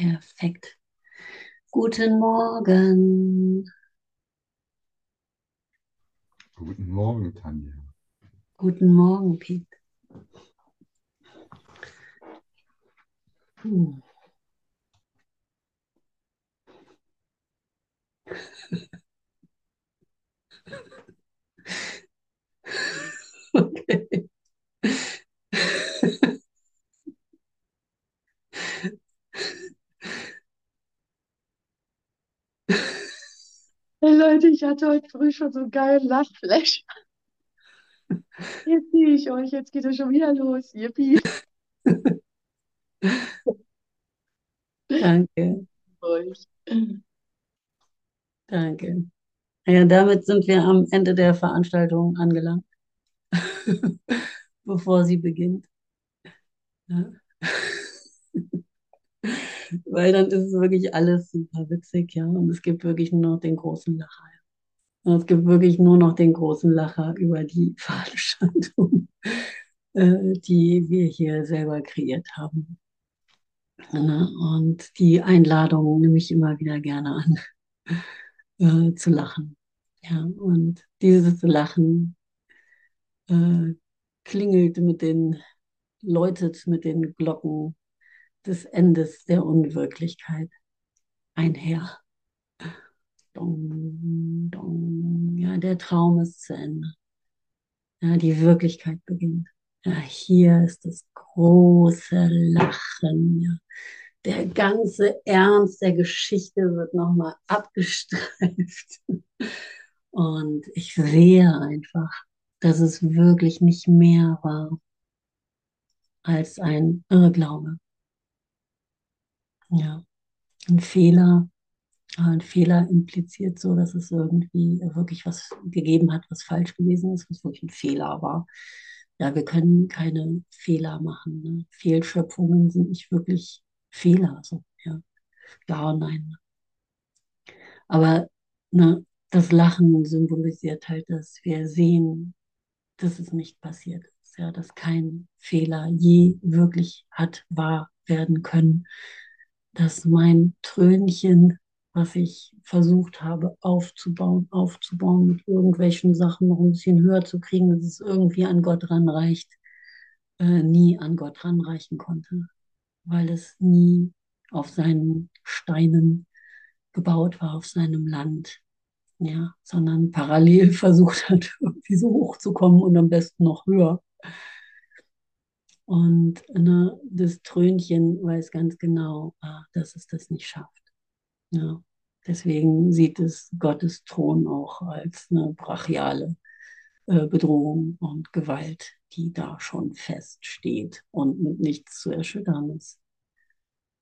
Perfekt. Guten Morgen. Guten Morgen, Tanja. Guten Morgen, Piet. Hm. Okay. Hey Leute, ich hatte heute früh schon so einen geilen Lachflash. Jetzt sehe ich euch, jetzt geht es schon wieder los. Yippie. Danke, Euch. danke. Ja, damit sind wir am Ende der Veranstaltung angelangt, bevor sie beginnt. Ja. Weil dann ist es wirklich alles super witzig, ja. Und es gibt wirklich nur noch den großen Lacher. Und es gibt wirklich nur noch den großen Lacher über die Veranstaltung, äh, die wir hier selber kreiert haben. Ne? Und die Einladung nehme ich immer wieder gerne an, äh, zu lachen. Ja, und dieses Lachen äh, klingelt mit den, läutet mit den Glocken des Endes der Unwirklichkeit einher. Dong, dong. Ja, der Traum ist zu Ende. Ja, die Wirklichkeit beginnt. Ja, hier ist das große Lachen. Ja. Der ganze Ernst der Geschichte wird nochmal abgestreift. Und ich sehe einfach, dass es wirklich nicht mehr war als ein Irrglaube. Ja, ein Fehler. Ein Fehler impliziert so, dass es irgendwie wirklich was gegeben hat, was falsch gewesen ist, was wirklich ein Fehler war. Ja, wir können keine Fehler machen. Ne? Fehlschöpfungen sind nicht wirklich Fehler. So, ja. ja nein. Aber ne, das Lachen symbolisiert halt, dass wir sehen, dass es nicht passiert ist, ja, dass kein Fehler je wirklich hat wahr werden können, dass mein Trönchen, was ich versucht habe aufzubauen, aufzubauen mit irgendwelchen Sachen noch ein bisschen höher zu kriegen, dass es irgendwie an Gott ranreicht, äh, nie an Gott ranreichen konnte, weil es nie auf seinen Steinen gebaut war, auf seinem Land, ja, sondern parallel versucht hat, irgendwie so hochzukommen und am besten noch höher. Und ne, das Trönchen weiß ganz genau, ah, dass es das nicht schafft. Ja. Deswegen sieht es Gottes Thron auch als eine brachiale äh, Bedrohung und Gewalt, die da schon feststeht und mit nichts zu erschüttern ist.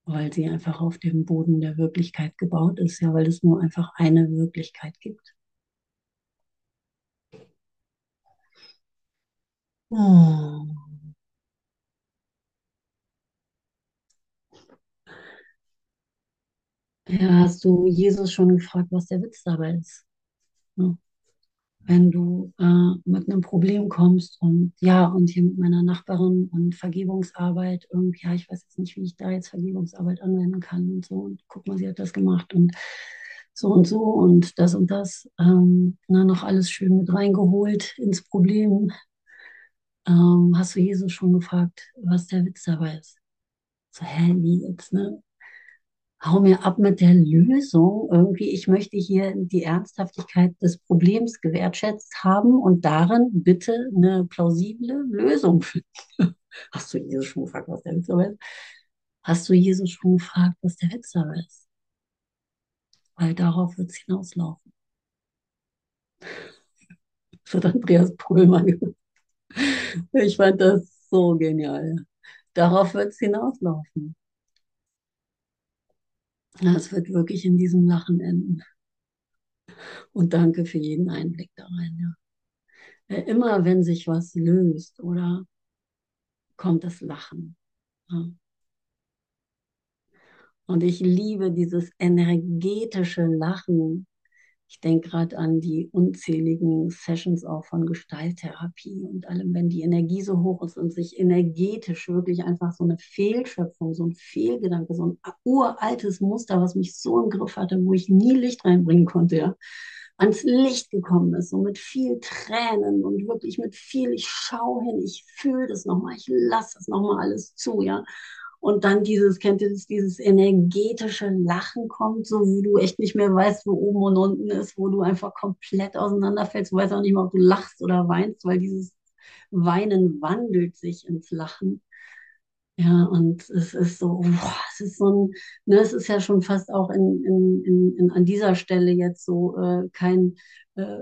Weil sie einfach auf dem Boden der Wirklichkeit gebaut ist, ja, weil es nur einfach eine Wirklichkeit gibt. Oh. Ja, hast du Jesus schon gefragt, was der Witz dabei ist? Ja. Wenn du äh, mit einem Problem kommst und ja, und hier mit meiner Nachbarin und Vergebungsarbeit, irgendwie, ja, ich weiß jetzt nicht, wie ich da jetzt Vergebungsarbeit anwenden kann und so, und guck mal, sie hat das gemacht und so und so und das und das, ähm, na, noch alles schön mit reingeholt ins Problem. Ähm, hast du Jesus schon gefragt, was der Witz dabei ist? So, hä, wie jetzt, ne? Hau mir ab mit der Lösung. Irgendwie, ich möchte hier die Ernsthaftigkeit des Problems gewertschätzt haben und darin bitte eine plausible Lösung finden. Hast du Jesus schon gefragt, was der Witz dabei ist? Hast du Jesus schon gefragt, was der dabei ist? Weil darauf wird es hinauslaufen. Das hat Andreas Pohlmann gesagt. Ich fand das so genial. Darauf wird es hinauslaufen. Es wird wirklich in diesem Lachen enden. Und danke für jeden Einblick da rein. Ja. Immer wenn sich was löst oder kommt das Lachen. Ja. Und ich liebe dieses energetische Lachen, Ich denke gerade an die unzähligen Sessions auch von Gestalttherapie und allem, wenn die Energie so hoch ist und sich energetisch wirklich einfach so eine Fehlschöpfung, so ein Fehlgedanke, so ein uraltes Muster, was mich so im Griff hatte, wo ich nie Licht reinbringen konnte, ja, ans Licht gekommen ist, so mit viel Tränen und wirklich mit viel, ich schaue hin, ich fühle das nochmal, ich lasse das nochmal alles zu, ja. Und dann dieses, kennt ihr das, dieses energetische Lachen kommt, so wo du echt nicht mehr weißt, wo oben und unten ist, wo du einfach komplett auseinanderfällst. Du weißt auch nicht mehr, ob du lachst oder weinst, weil dieses Weinen wandelt sich ins Lachen. Ja, und es ist so, boah, es ist so ein, ne, es ist ja schon fast auch in, in, in, in an dieser Stelle jetzt so äh, kein äh,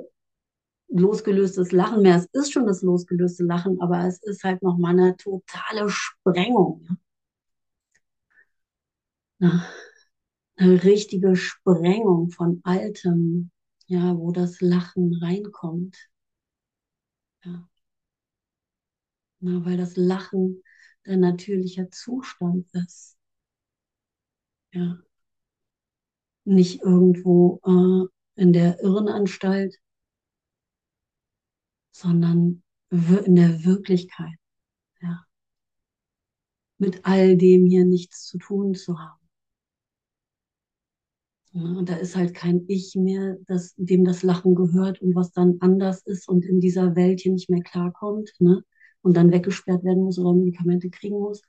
losgelöstes Lachen mehr. Es ist schon das losgelöste Lachen, aber es ist halt nochmal eine totale Sprengung. Ja? Eine richtige Sprengung von Altem, ja, wo das Lachen reinkommt. Ja. Na, weil das Lachen dein natürlicher Zustand ist. Ja. Nicht irgendwo äh, in der Irrenanstalt, sondern in der Wirklichkeit. Ja. Mit all dem hier nichts zu tun zu haben. Und da ist halt kein Ich mehr, das, dem das Lachen gehört und was dann anders ist und in dieser Welt hier nicht mehr klarkommt. Ne? und dann weggesperrt werden muss oder Medikamente kriegen muss,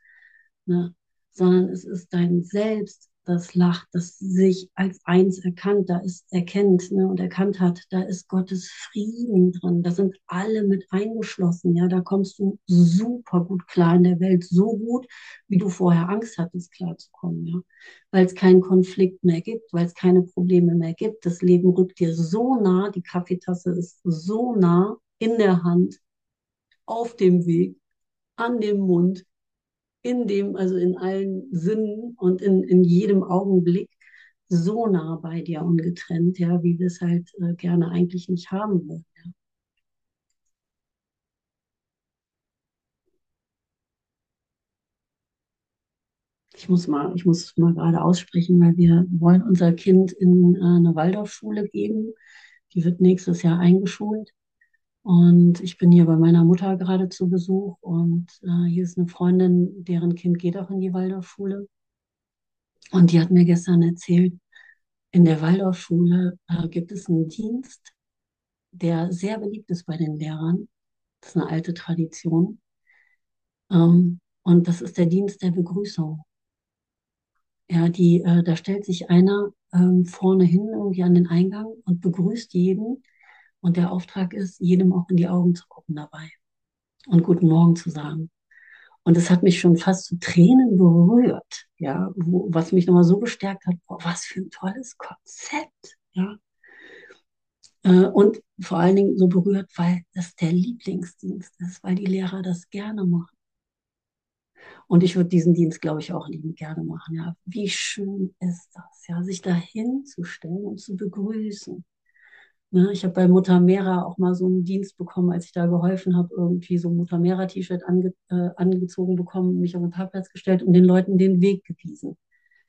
ne? sondern es ist dein Selbst, das lacht, das sich als eins erkannt, da ist erkennt ne, und erkannt hat, da ist Gottes Frieden drin, da sind alle mit eingeschlossen, ja, da kommst du super gut klar in der Welt, so gut, wie du vorher Angst hattest, klarzukommen, ja, weil es keinen Konflikt mehr gibt, weil es keine Probleme mehr gibt, das Leben rückt dir so nah, die Kaffeetasse ist so nah in der Hand, auf dem Weg, an dem Mund, in dem, also in allen Sinnen und in, in jedem Augenblick so nah bei dir und getrennt, ja, wie wir es halt äh, gerne eigentlich nicht haben würden. Ja. Ich muss mal, ich muss mal gerade aussprechen, weil wir wollen unser Kind in äh, eine Waldorfschule geben. Die wird nächstes Jahr eingeschult. Und ich bin hier bei meiner Mutter gerade zu Besuch und äh, hier ist eine Freundin, deren Kind geht auch in die Waldorfschule. Und die hat mir gestern erzählt, in der Waldorfschule äh, gibt es einen Dienst, der sehr beliebt ist bei den Lehrern. Das ist eine alte Tradition. Ähm, und das ist der Dienst der Begrüßung. Ja, die, äh, da stellt sich einer ähm, vorne hin irgendwie an den Eingang und begrüßt jeden und der Auftrag ist, jedem auch in die Augen zu gucken dabei und guten Morgen zu sagen. Und es hat mich schon fast zu Tränen berührt, ja, wo, was mich nochmal so bestärkt hat, boah, was für ein tolles Konzept, ja. Äh, und vor allen Dingen so berührt, weil das der Lieblingsdienst ist, weil die Lehrer das gerne machen. Und ich würde diesen Dienst, glaube ich, auch liebend gerne machen. Ja, wie schön ist das, ja, sich dahin zu stellen und zu begrüßen. Ne, ich habe bei Mutter Mera auch mal so einen Dienst bekommen, als ich da geholfen habe, irgendwie so ein Mutter Mera-T-Shirt ange, äh, angezogen bekommen, mich auf den Parkplatz gestellt und den Leuten den Weg gewiesen.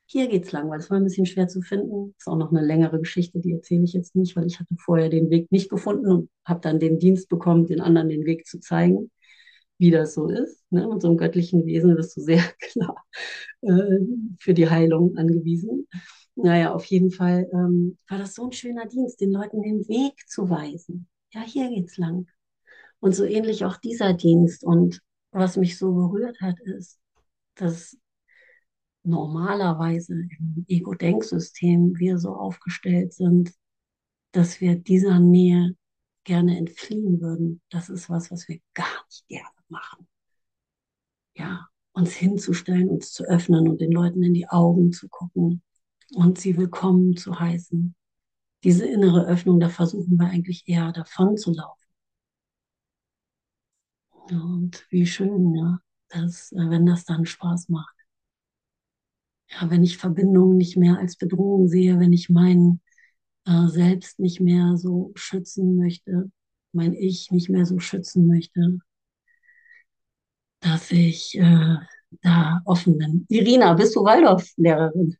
Hier geht's lang, weil es war ein bisschen schwer zu finden. Ist auch noch eine längere Geschichte, die erzähle ich jetzt nicht, weil ich hatte vorher den Weg nicht gefunden und habe dann den Dienst bekommen, den anderen den Weg zu zeigen, wie das so ist. Ne? Mit so einem göttlichen Wesen bist du sehr klar äh, für die Heilung angewiesen. Naja, auf jeden Fall ähm, war das so ein schöner Dienst, den Leuten den Weg zu weisen. Ja, hier geht's lang. Und so ähnlich auch dieser Dienst. Und was mich so berührt hat, ist, dass normalerweise im Ego-Denksystem wir so aufgestellt sind, dass wir dieser Nähe gerne entfliehen würden. Das ist was, was wir gar nicht gerne machen. Ja, uns hinzustellen, uns zu öffnen und den Leuten in die Augen zu gucken und sie willkommen zu heißen. Diese innere Öffnung, da versuchen wir eigentlich eher davon zu laufen. Und wie schön, ja, dass, äh, wenn das dann Spaß macht. Ja, wenn ich Verbindungen nicht mehr als Bedrohung sehe, wenn ich mein äh, Selbst nicht mehr so schützen möchte, mein Ich nicht mehr so schützen möchte, dass ich äh, da offen bin. Irina, bist du Waldorf-Lehrerin?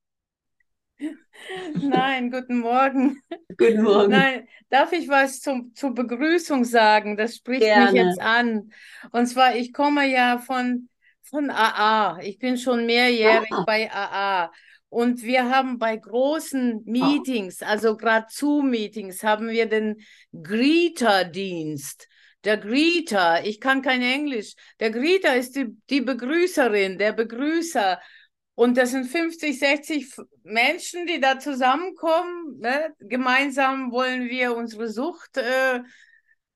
Nein, guten Morgen. Guten Morgen. Nein, darf ich was zum, zur Begrüßung sagen? Das spricht mich Gerne. jetzt an. Und zwar, ich komme ja von, von AA. Ich bin schon mehrjährig Ah. bei AA. Und wir haben bei großen Meetings, also gerade Zoom-Meetings, haben wir den Greeter-Dienst. Der Greeter, ich kann kein Englisch. Der Greeter ist die, die Begrüßerin, der Begrüßer. Und das sind 50, 60 F- Menschen, die da zusammenkommen. Ne? Gemeinsam wollen wir unsere Sucht äh,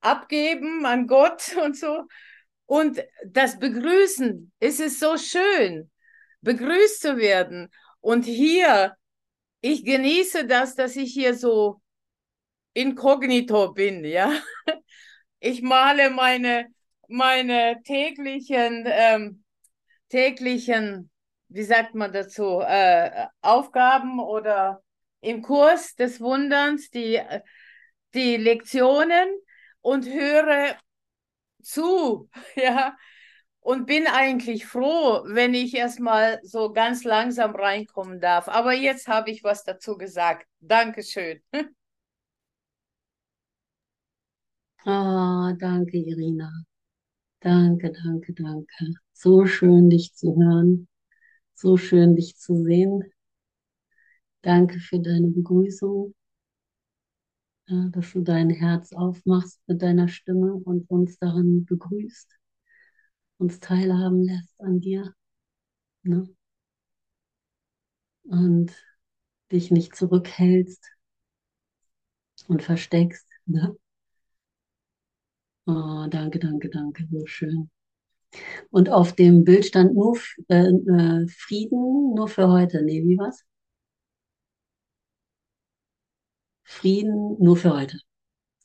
abgeben an Gott und so. Und das Begrüßen, es ist so schön, begrüßt zu werden. Und hier, ich genieße das, dass ich hier so inkognito bin, ja. Ich male meine, meine täglichen, ähm, täglichen, wie sagt man dazu, äh, Aufgaben oder im Kurs des Wunderns, die, die Lektionen und höre zu, ja, und bin eigentlich froh, wenn ich erstmal so ganz langsam reinkommen darf. Aber jetzt habe ich was dazu gesagt. Dankeschön. Ah, danke, Irina. Danke, danke, danke. So schön, dich zu hören. So schön, dich zu sehen. Danke für deine Begrüßung, ja, dass du dein Herz aufmachst mit deiner Stimme und uns darin begrüßt, uns teilhaben lässt an dir, ne? Und dich nicht zurückhältst und versteckst, ne? Oh, danke, danke, danke, so schön. Und auf dem Bild stand nur äh, äh, Frieden, nur für heute. Nee, wie war's? Frieden nur für heute.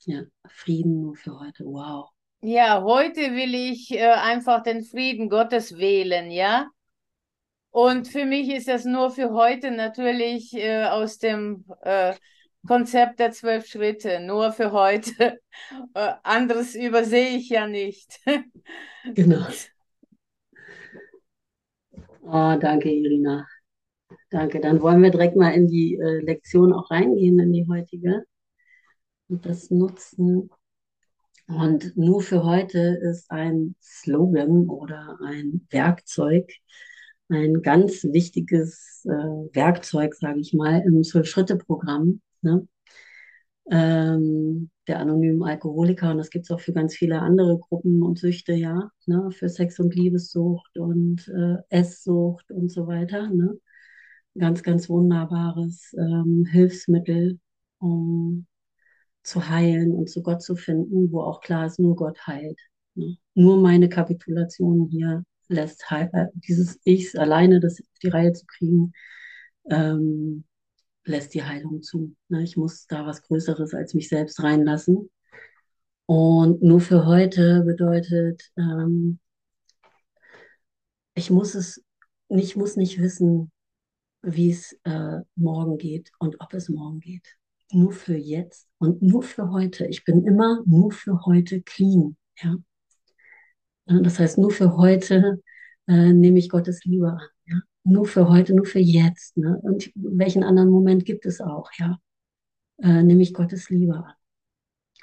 Ja, Frieden nur für heute. Wow. Ja, heute will ich äh, einfach den Frieden Gottes wählen, ja? Und für mich ist das nur für heute natürlich äh, aus dem äh, Konzept der zwölf Schritte, nur für heute. Äh, anderes übersehe ich ja nicht. Genau. Oh, danke, Irina. Danke. Dann wollen wir direkt mal in die äh, Lektion auch reingehen, in die heutige. Und das nutzen. Und nur für heute ist ein Slogan oder ein Werkzeug, ein ganz wichtiges äh, Werkzeug, sage ich mal, im Zwölf-Schritte-Programm, ne? ähm, der anonymen Alkoholiker. Und das gibt es auch für ganz viele andere Gruppen und Süchte, ja, ne? Für Sex- und Liebessucht und äh, Esssucht und so weiter. Ne? Ganz, ganz wunderbares ähm, Hilfsmittel, um zu heilen und zu Gott zu finden, wo auch klar ist, nur Gott heilt. Ne? Nur meine Kapitulation hier lässt heil, dieses Ich alleine das auf die Reihe zu kriegen, ähm, lässt die Heilung zu. Ne? Ich muss da was Größeres als mich selbst reinlassen. Und nur für heute bedeutet, ähm, ich muss es, ich muss nicht wissen, wie es äh, morgen geht und ob es morgen geht. Nur für jetzt und nur für heute. Ich bin immer nur für heute clean. Ja? Ja, Das heißt, nur für heute äh, nehme ich Gottes Liebe an. Nur für heute, nur für jetzt. Ne? Und welchen anderen Moment gibt es auch? Ja? Äh, nehme ich Gottes Liebe an.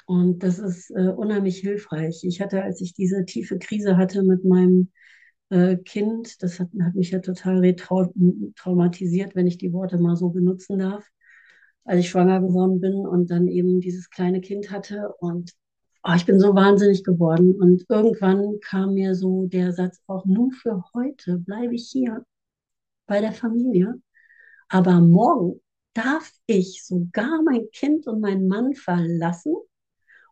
Und das ist äh, unheimlich hilfreich. Ich hatte, als ich diese tiefe Krise hatte mit meinem äh, Kind, das hat, hat mich ja total traumatisiert, wenn ich die Worte mal so benutzen darf, als ich schwanger geworden bin und dann eben dieses kleine Kind hatte. Und oh, ich bin so wahnsinnig geworden. Und irgendwann kam mir so der Satz, auch nur für heute bleibe ich hier bei der Familie. Aber morgen darf ich sogar mein Kind und meinen Mann verlassen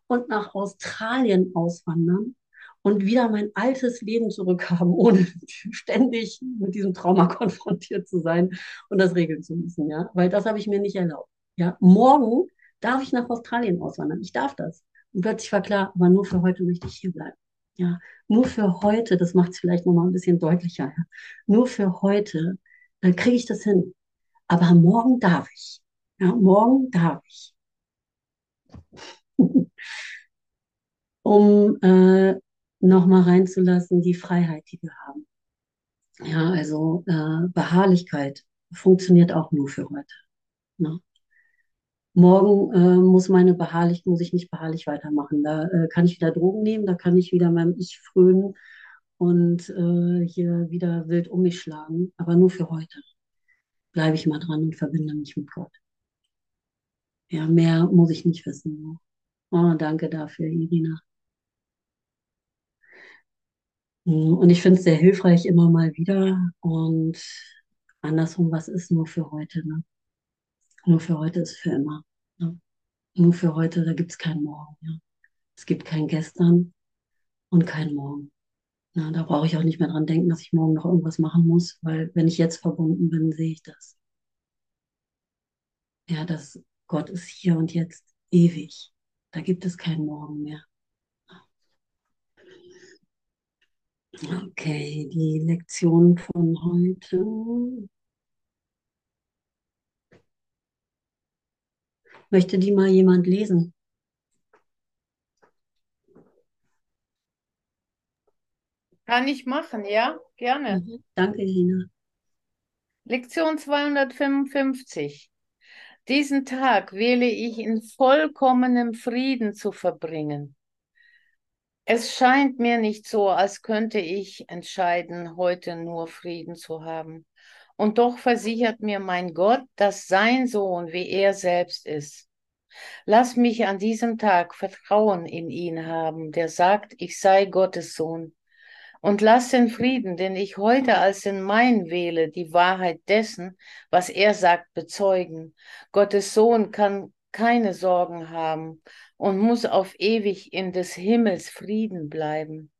und nach Australien auswandern und wieder mein altes Leben zurückhaben, ohne ständig mit diesem Trauma konfrontiert zu sein und das regeln zu müssen, ja, weil das habe ich mir nicht erlaubt. Ja, morgen darf ich nach Australien auswandern. Ich darf das. Und plötzlich war klar, aber nur für heute möchte ich hier bleiben. Ja, nur für heute, das macht es vielleicht nochmal ein bisschen deutlicher. Ja. Nur für heute äh, kriege ich das hin. Aber morgen darf ich. Ja, morgen darf ich. um äh, nochmal reinzulassen, die Freiheit, die wir haben. Ja, also äh, Beharrlichkeit funktioniert auch nur für heute. Ne? Morgen äh, muss meine beharrlich, muss ich nicht beharrlich weitermachen. Da äh, kann ich wieder Drogen nehmen, da kann ich wieder meinem Ich frönen und äh, hier wieder wild um mich schlagen. Aber nur für heute bleibe ich mal dran und verbinde mich mit Gott. Ja, mehr muss ich nicht wissen. Oh, danke dafür, Irina. Und ich finde es sehr hilfreich immer mal wieder. Und andersrum, was ist nur für heute? Ne? Nur für heute ist für immer. Ne? Nur für heute, da gibt es keinen Morgen. Ja? Es gibt kein Gestern und kein Morgen. Na, da brauche ich auch nicht mehr dran denken, dass ich morgen noch irgendwas machen muss, weil wenn ich jetzt verbunden bin, sehe ich das. Ja, dass Gott ist hier und jetzt ewig. Da gibt es keinen Morgen mehr. Okay, die Lektion von heute. Möchte die mal jemand lesen? Kann ich machen, ja? Gerne. Mhm. Danke, Lina. Lektion 255. Diesen Tag wähle ich in vollkommenem Frieden zu verbringen. Es scheint mir nicht so, als könnte ich entscheiden, heute nur Frieden zu haben. Und doch versichert mir mein Gott, dass sein Sohn wie er selbst ist. Lass mich an diesem Tag Vertrauen in ihn haben, der sagt, ich sei Gottes Sohn. Und lass den Frieden, den ich heute als den mein wähle, die Wahrheit dessen, was er sagt, bezeugen. Gottes Sohn kann keine Sorgen haben und muss auf ewig in des Himmels Frieden bleiben.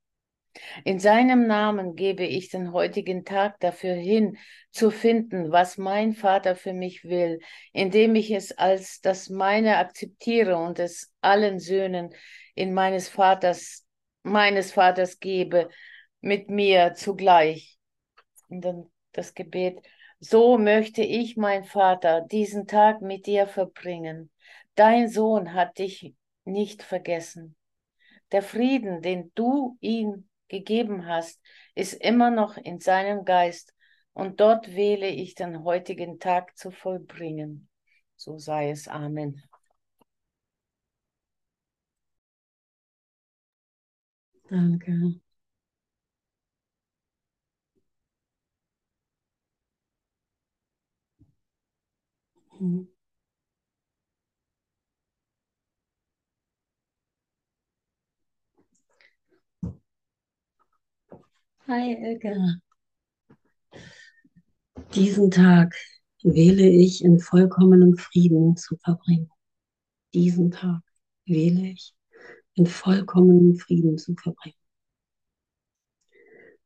In seinem Namen gebe ich den heutigen Tag dafür hin, zu finden, was mein Vater für mich will, indem ich es als das meine akzeptiere und es allen Söhnen in meines Vaters, meines Vaters gebe, mit mir zugleich. Und dann das Gebet, so möchte ich, mein Vater, diesen Tag mit dir verbringen. Dein Sohn hat dich nicht vergessen. Der Frieden, den du ihm gegeben hast, ist immer noch in seinem Geist und dort wähle ich den heutigen Tag zu vollbringen. So sei es. Amen. Danke. Mhm. Hi, Elke. Diesen Tag wähle ich in vollkommenem Frieden zu verbringen. Diesen Tag wähle ich in vollkommenem Frieden zu verbringen.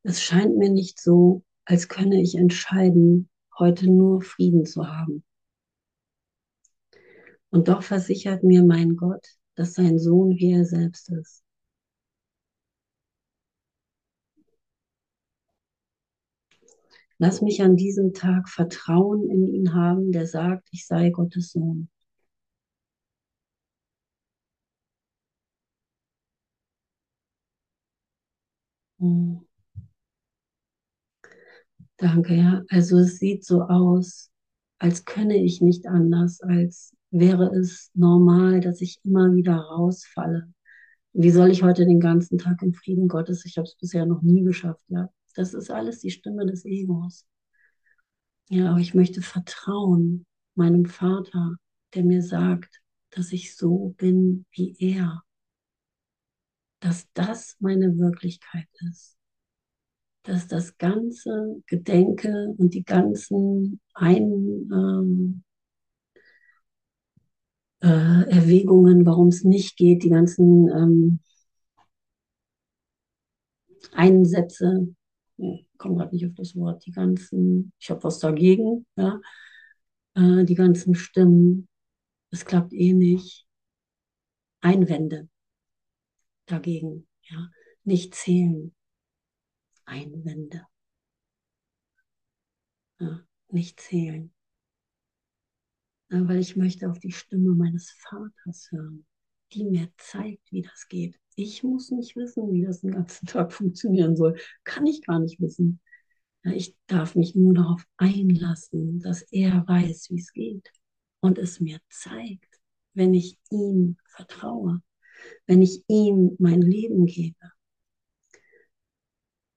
Es scheint mir nicht so, als könne ich entscheiden, heute nur Frieden zu haben. Und doch versichert mir mein Gott, dass sein Sohn wie er selbst ist. Lass mich an diesem Tag Vertrauen in ihn haben, der sagt, ich sei Gottes Sohn. Hm. Danke, ja. Also es sieht so aus, als könne ich nicht anders, als wäre es normal, dass ich immer wieder rausfalle. Wie soll ich heute den ganzen Tag im Frieden Gottes? Ich habe es bisher noch nie geschafft, ja. Das ist alles die Stimme des Egos. Ja, aber ich möchte vertrauen meinem Vater, der mir sagt, dass ich so bin wie er. Dass das meine Wirklichkeit ist. Dass das ganze Gedenke und die ganzen Ein, ähm, äh, Erwägungen, warum es nicht geht, die ganzen ähm, Einsätze, ich komme gerade nicht auf das Wort, die ganzen, ich habe was dagegen, ja, äh, die ganzen Stimmen, es klappt eh nicht, Einwände dagegen, ja, nicht zählen, Einwände, ja, nicht zählen. Weil ich möchte auf die Stimme meines Vaters hören, die mir zeigt, wie das geht. Ich muss nicht wissen, wie das den ganzen Tag funktionieren soll. Kann ich gar nicht wissen. Ich darf mich nur darauf einlassen, dass er weiß, wie es geht. und es mir zeigt, wenn ich ihm vertraue, wenn ich ihm mein Leben gebe.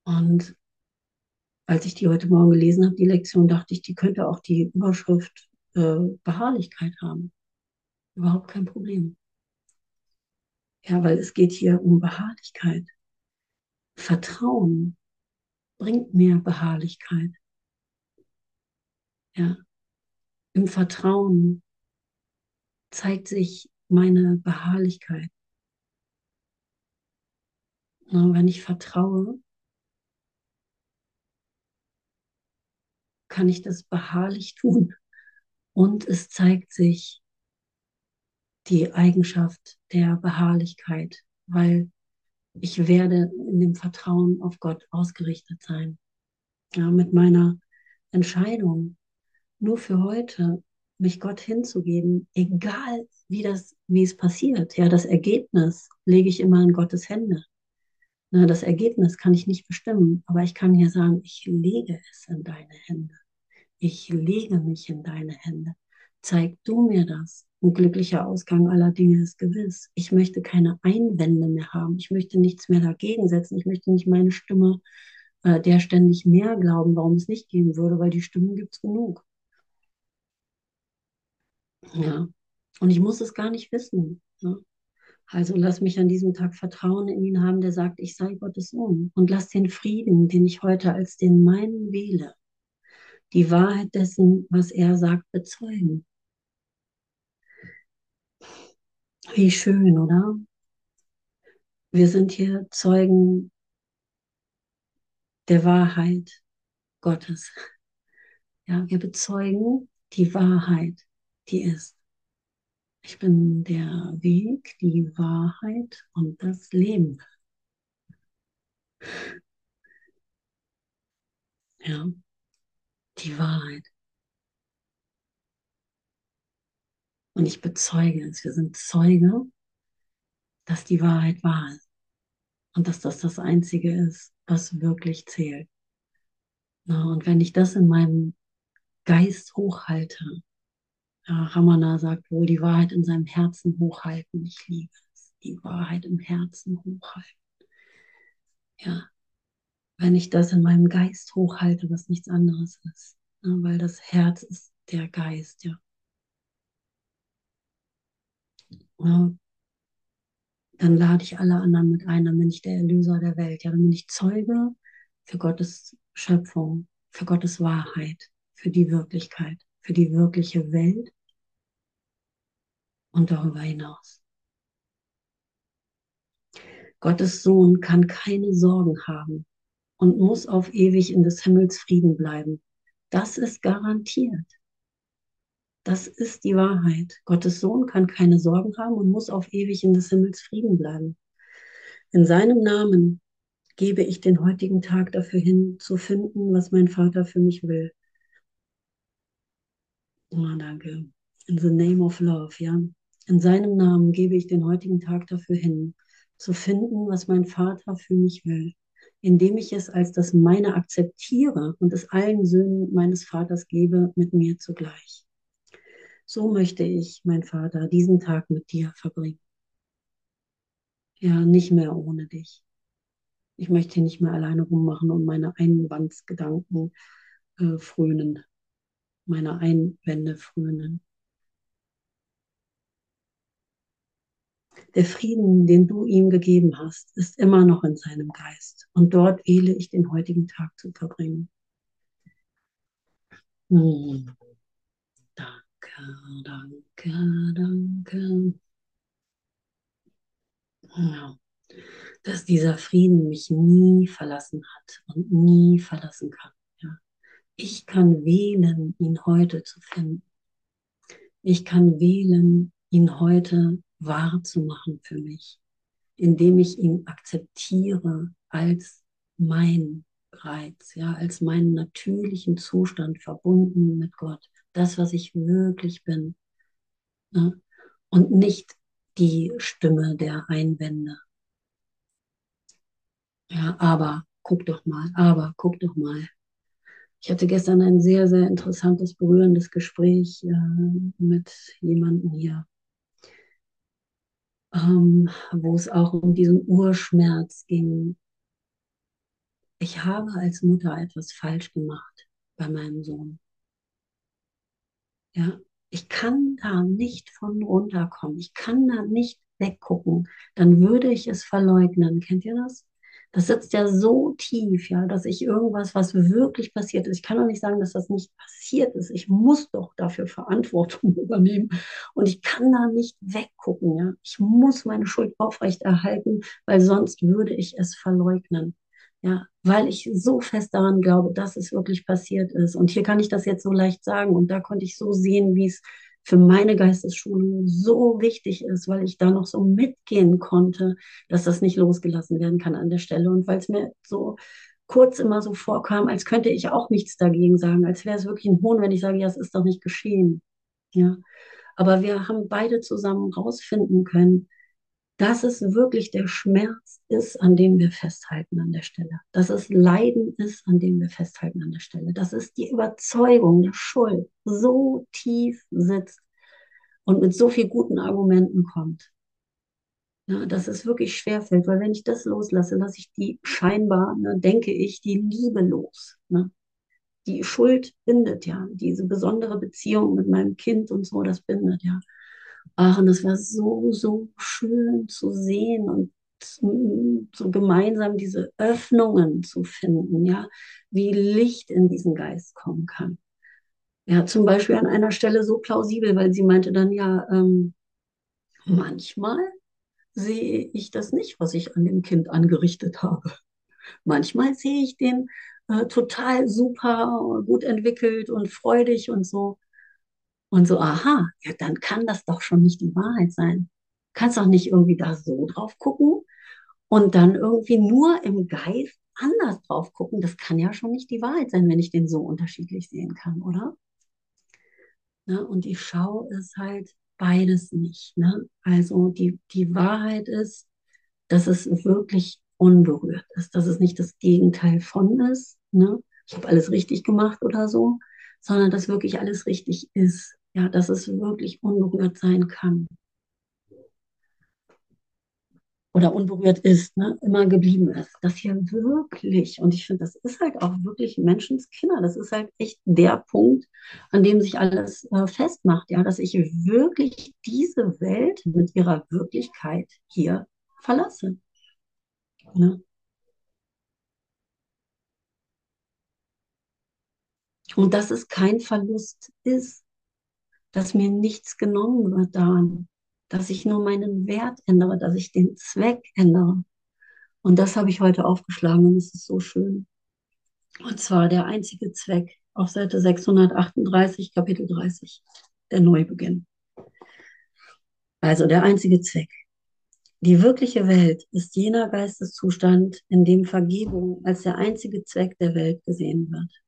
Und als ich die heute Morgen gelesen habe, die Lektion, dachte ich, die könnte auch die Überschrift äh, Beharrlichkeit haben. Überhaupt kein Problem. Ja, weil es geht hier um Beharrlichkeit. Vertrauen bringt mir Beharrlichkeit. Ja, im Vertrauen zeigt sich meine Beharrlichkeit. Na, wenn ich vertraue, kann ich das beharrlich tun. Und es zeigt sich die Eigenschaft der Beharrlichkeit, weil ich werde in dem Vertrauen auf Gott ausgerichtet sein. Ja, mit meiner Entscheidung, nur für heute mich Gott hinzugeben, egal wie das, wie es passiert. Ja, das Ergebnis lege ich immer in Gottes Hände. Na, das Ergebnis kann ich nicht bestimmen, aber ich kann hier sagen, ich lege es in deine Hände ich lege mich in deine Hände. Zeig du mir das. Ein glücklicher Ausgang aller Dinge ist gewiss. Ich möchte keine Einwände mehr haben. Ich möchte nichts mehr dagegen setzen. Ich möchte nicht meine Stimme äh, der ständig mehr glauben, warum es nicht geben würde, weil die Stimmen gibt es genug. Ja. Und ich muss es gar nicht wissen. Ne? Also lass mich an diesem Tag Vertrauen in ihn haben, der sagt, ich sei Gottes Sohn. Und lass den Frieden, den ich heute als den meinen wähle, die Wahrheit dessen, was er sagt, bezeugen. Wie schön, oder? Wir sind hier Zeugen der Wahrheit Gottes. Ja, wir bezeugen die Wahrheit, die ist. Ich bin der Weg, die Wahrheit und das Leben. Ja die Wahrheit. Und ich bezeuge es, wir sind Zeuge, dass die Wahrheit wahr ist und dass das das Einzige ist, was wirklich zählt. und wenn ich das in meinem Geist hochhalte, ja, Ramana sagt wohl, die Wahrheit in seinem Herzen hochhalten. Ich liebe es, die Wahrheit im Herzen hochhalten. Ja, wenn ich das in meinem Geist hochhalte, was nichts anderes ist. Ja, weil das Herz ist der Geist, ja. Ja. Dann lade ich alle anderen mit ein, dann bin ich der Erlöser der Welt. Ja, dann bin ich Zeuge für Gottes Schöpfung, für Gottes Wahrheit, für die Wirklichkeit, für die wirkliche Welt und darüber hinaus. Gottes Sohn kann keine Sorgen haben, und muss auf ewig in des Himmels Frieden bleiben. Das ist garantiert. Das ist die Wahrheit. Gottes Sohn kann keine Sorgen haben und muss auf ewig in des Himmels Frieden bleiben. In seinem Namen gebe ich den heutigen Tag dafür hin, zu finden, was mein Vater für mich will. Oh, danke. In the name of love, ja. In seinem Namen gebe ich den heutigen Tag dafür hin, zu finden, was mein Vater für mich will indem ich es als das meine akzeptiere und es allen Söhnen meines Vaters gebe, mit mir zugleich. So möchte ich, mein Vater, diesen Tag mit dir verbringen. Ja, nicht mehr ohne dich. Ich möchte nicht mehr alleine rummachen und meine Einwandsgedanken äh, frönen, meine Einwände frönen. Der Frieden, den du ihm gegeben hast, ist immer noch in seinem Geist. Und dort wähle ich den heutigen Tag zu verbringen. Hm. Danke, danke. Ja. Dass dieser Frieden mich nie verlassen hat und nie verlassen kann. Ja. Ich kann wählen, ihn heute zu finden. Ich kann wählen, ihn heute wahrzumachen für mich, indem ich ihn akzeptiere als mein Reiz, ja, als meinen natürlichen Zustand verbunden mit Gott, das, was ich wirklich bin, ne? und nicht die Stimme der Einwände. Ja, aber guck doch mal, aber guck doch mal. Ich hatte gestern ein sehr, sehr interessantes, berührendes Gespräch äh, mit jemandem hier, ähm, wo es auch um diesen Urschmerz ging. Ich habe als Mutter etwas falsch gemacht bei meinem Sohn. Ja, ich kann da nicht von runterkommen. Ich kann da nicht weggucken. Dann würde ich es verleugnen. Kennt ihr das? Das sitzt ja so tief, ja, dass ich irgendwas, was wirklich passiert ist, ich kann doch nicht sagen, dass das nicht passiert ist. Ich muss doch dafür Verantwortung übernehmen und ich kann da nicht weggucken, ja. Ich muss meine Schuld aufrechterhalten, weil sonst würde ich es verleugnen. Ja, weil ich so fest daran glaube, dass es wirklich passiert ist. Und hier kann ich das jetzt so leicht sagen. Und da konnte ich so sehen, wie es für meine Geistesschulung so wichtig ist, weil ich da noch so mitgehen konnte, dass das nicht losgelassen werden kann an der Stelle. Und weil es mir so kurz immer so vorkam, als könnte ich auch nichts dagegen sagen, als wäre es wirklich ein Hohn, wenn ich sage, ja, es ist doch nicht geschehen. Ja. Aber wir haben beide zusammen rausfinden können, dass es wirklich der Schmerz ist, an dem wir festhalten an der Stelle. Dass es Leiden ist, an dem wir festhalten an der Stelle. Dass es die Überzeugung der Schuld so tief sitzt und mit so vielen guten Argumenten kommt. Ja, dass es wirklich schwerfällt, weil wenn ich das loslasse, lasse ich die scheinbar, ne, denke ich, die Liebe los. Ne? Die Schuld bindet ja, diese besondere Beziehung mit meinem Kind und so, das bindet ja. Ach, und das war so, so schön zu sehen und so gemeinsam diese Öffnungen zu finden, ja, wie Licht in diesen Geist kommen kann. Ja, zum Beispiel an einer Stelle so plausibel, weil sie meinte dann ja, ähm, manchmal sehe ich das nicht, was ich an dem Kind angerichtet habe. Manchmal sehe ich den äh, total super, gut entwickelt und freudig und so. Und so, aha, ja, dann kann das doch schon nicht die Wahrheit sein. Kannst doch nicht irgendwie da so drauf gucken und dann irgendwie nur im Geist anders drauf gucken. Das kann ja schon nicht die Wahrheit sein, wenn ich den so unterschiedlich sehen kann, oder? Ne? Und die Schau ist halt beides nicht. Ne? Also die, die Wahrheit ist, dass es wirklich unberührt ist, dass es nicht das Gegenteil von ist. Ne? Ich habe alles richtig gemacht oder so, sondern dass wirklich alles richtig ist ja, dass es wirklich unberührt sein kann. Oder unberührt ist, ne, immer geblieben ist. Das hier wirklich, und ich finde, das ist halt auch wirklich Menschenskinder. Das ist halt echt der Punkt, an dem sich alles äh, festmacht, ja, dass ich wirklich diese Welt mit ihrer Wirklichkeit hier verlasse. Ne? Und dass es kein Verlust ist dass mir nichts genommen wird daran, dass ich nur meinen Wert ändere, dass ich den Zweck ändere. Und das habe ich heute aufgeschlagen und es ist so schön. Und zwar der einzige Zweck auf Seite 638, Kapitel 30, der Neubeginn. Also der einzige Zweck. Die wirkliche Welt ist jener Geisteszustand, in dem Vergebung als der einzige Zweck der Welt gesehen wird.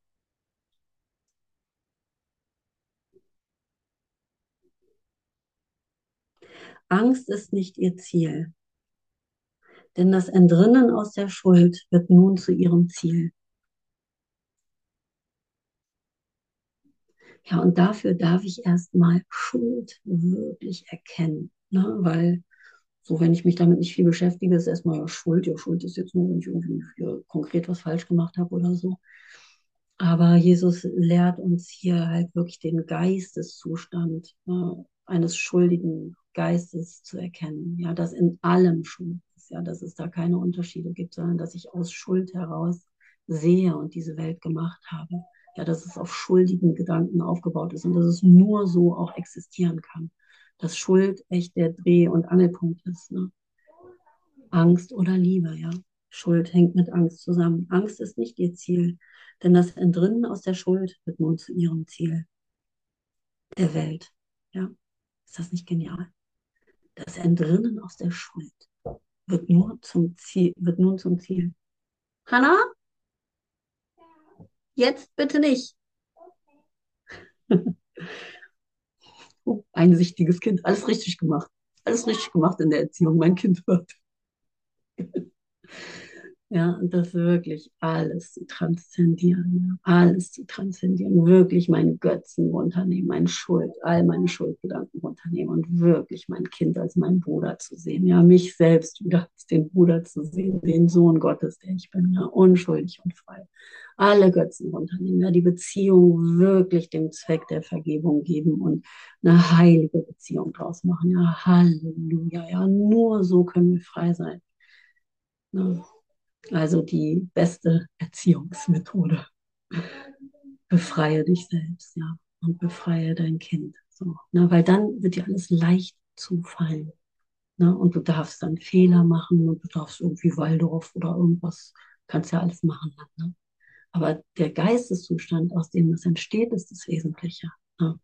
Angst ist nicht ihr Ziel, denn das Entrinnen aus der Schuld wird nun zu ihrem Ziel. Ja, und dafür darf ich erstmal Schuld wirklich erkennen, ne? weil so, wenn ich mich damit nicht viel beschäftige, ist erstmal ja Schuld. Ja, Schuld ist jetzt nur, wenn ich irgendwie konkret was falsch gemacht habe oder so. Aber Jesus lehrt uns hier halt wirklich den Geisteszustand ne, eines Schuldigen Geistes zu erkennen. Ja, dass in allem Schuld ist. Ja, dass es da keine Unterschiede gibt, sondern dass ich aus Schuld heraus sehe und diese Welt gemacht habe. Ja, dass es auf schuldigen Gedanken aufgebaut ist und dass es nur so auch existieren kann. Dass Schuld echt der Dreh- und Angelpunkt ist. Ne? Angst oder Liebe, ja. Schuld hängt mit Angst zusammen. Angst ist nicht ihr Ziel, denn das Entrinnen aus der Schuld wird nun zu ihrem Ziel. Der Welt. Ja. Ist das nicht genial? Das Entrinnen aus der Schuld wird nur zum Ziel, wird nun zum Ziel. Hanna? Jetzt bitte nicht. oh, einsichtiges Kind, alles richtig gemacht. Alles richtig gemacht in der Erziehung, mein Kind wird. Ja, und das wirklich alles zu transzendieren, ja, alles zu transzendieren, wirklich meinen Götzen runternehmen, meine Schuld, all meine Schuldgedanken runternehmen und wirklich mein Kind als meinen Bruder zu sehen, ja, mich selbst wieder als den Bruder zu sehen, den Sohn Gottes, der ich bin, ja, unschuldig und frei. Alle Götzen runternehmen, ja, die Beziehung wirklich dem Zweck der Vergebung geben und eine heilige Beziehung draus machen, ja, Halleluja, ja, nur so können wir frei sein. Ja. Also die beste Erziehungsmethode. Befreie dich selbst, ja, und befreie dein Kind. So, ne? Weil dann wird dir alles leicht zufallen. Ne? Und du darfst dann Fehler machen und du darfst irgendwie Waldorf oder irgendwas, kannst ja alles machen. Ne? Aber der Geisteszustand, aus dem das entsteht, ist das Wesentliche. Ne?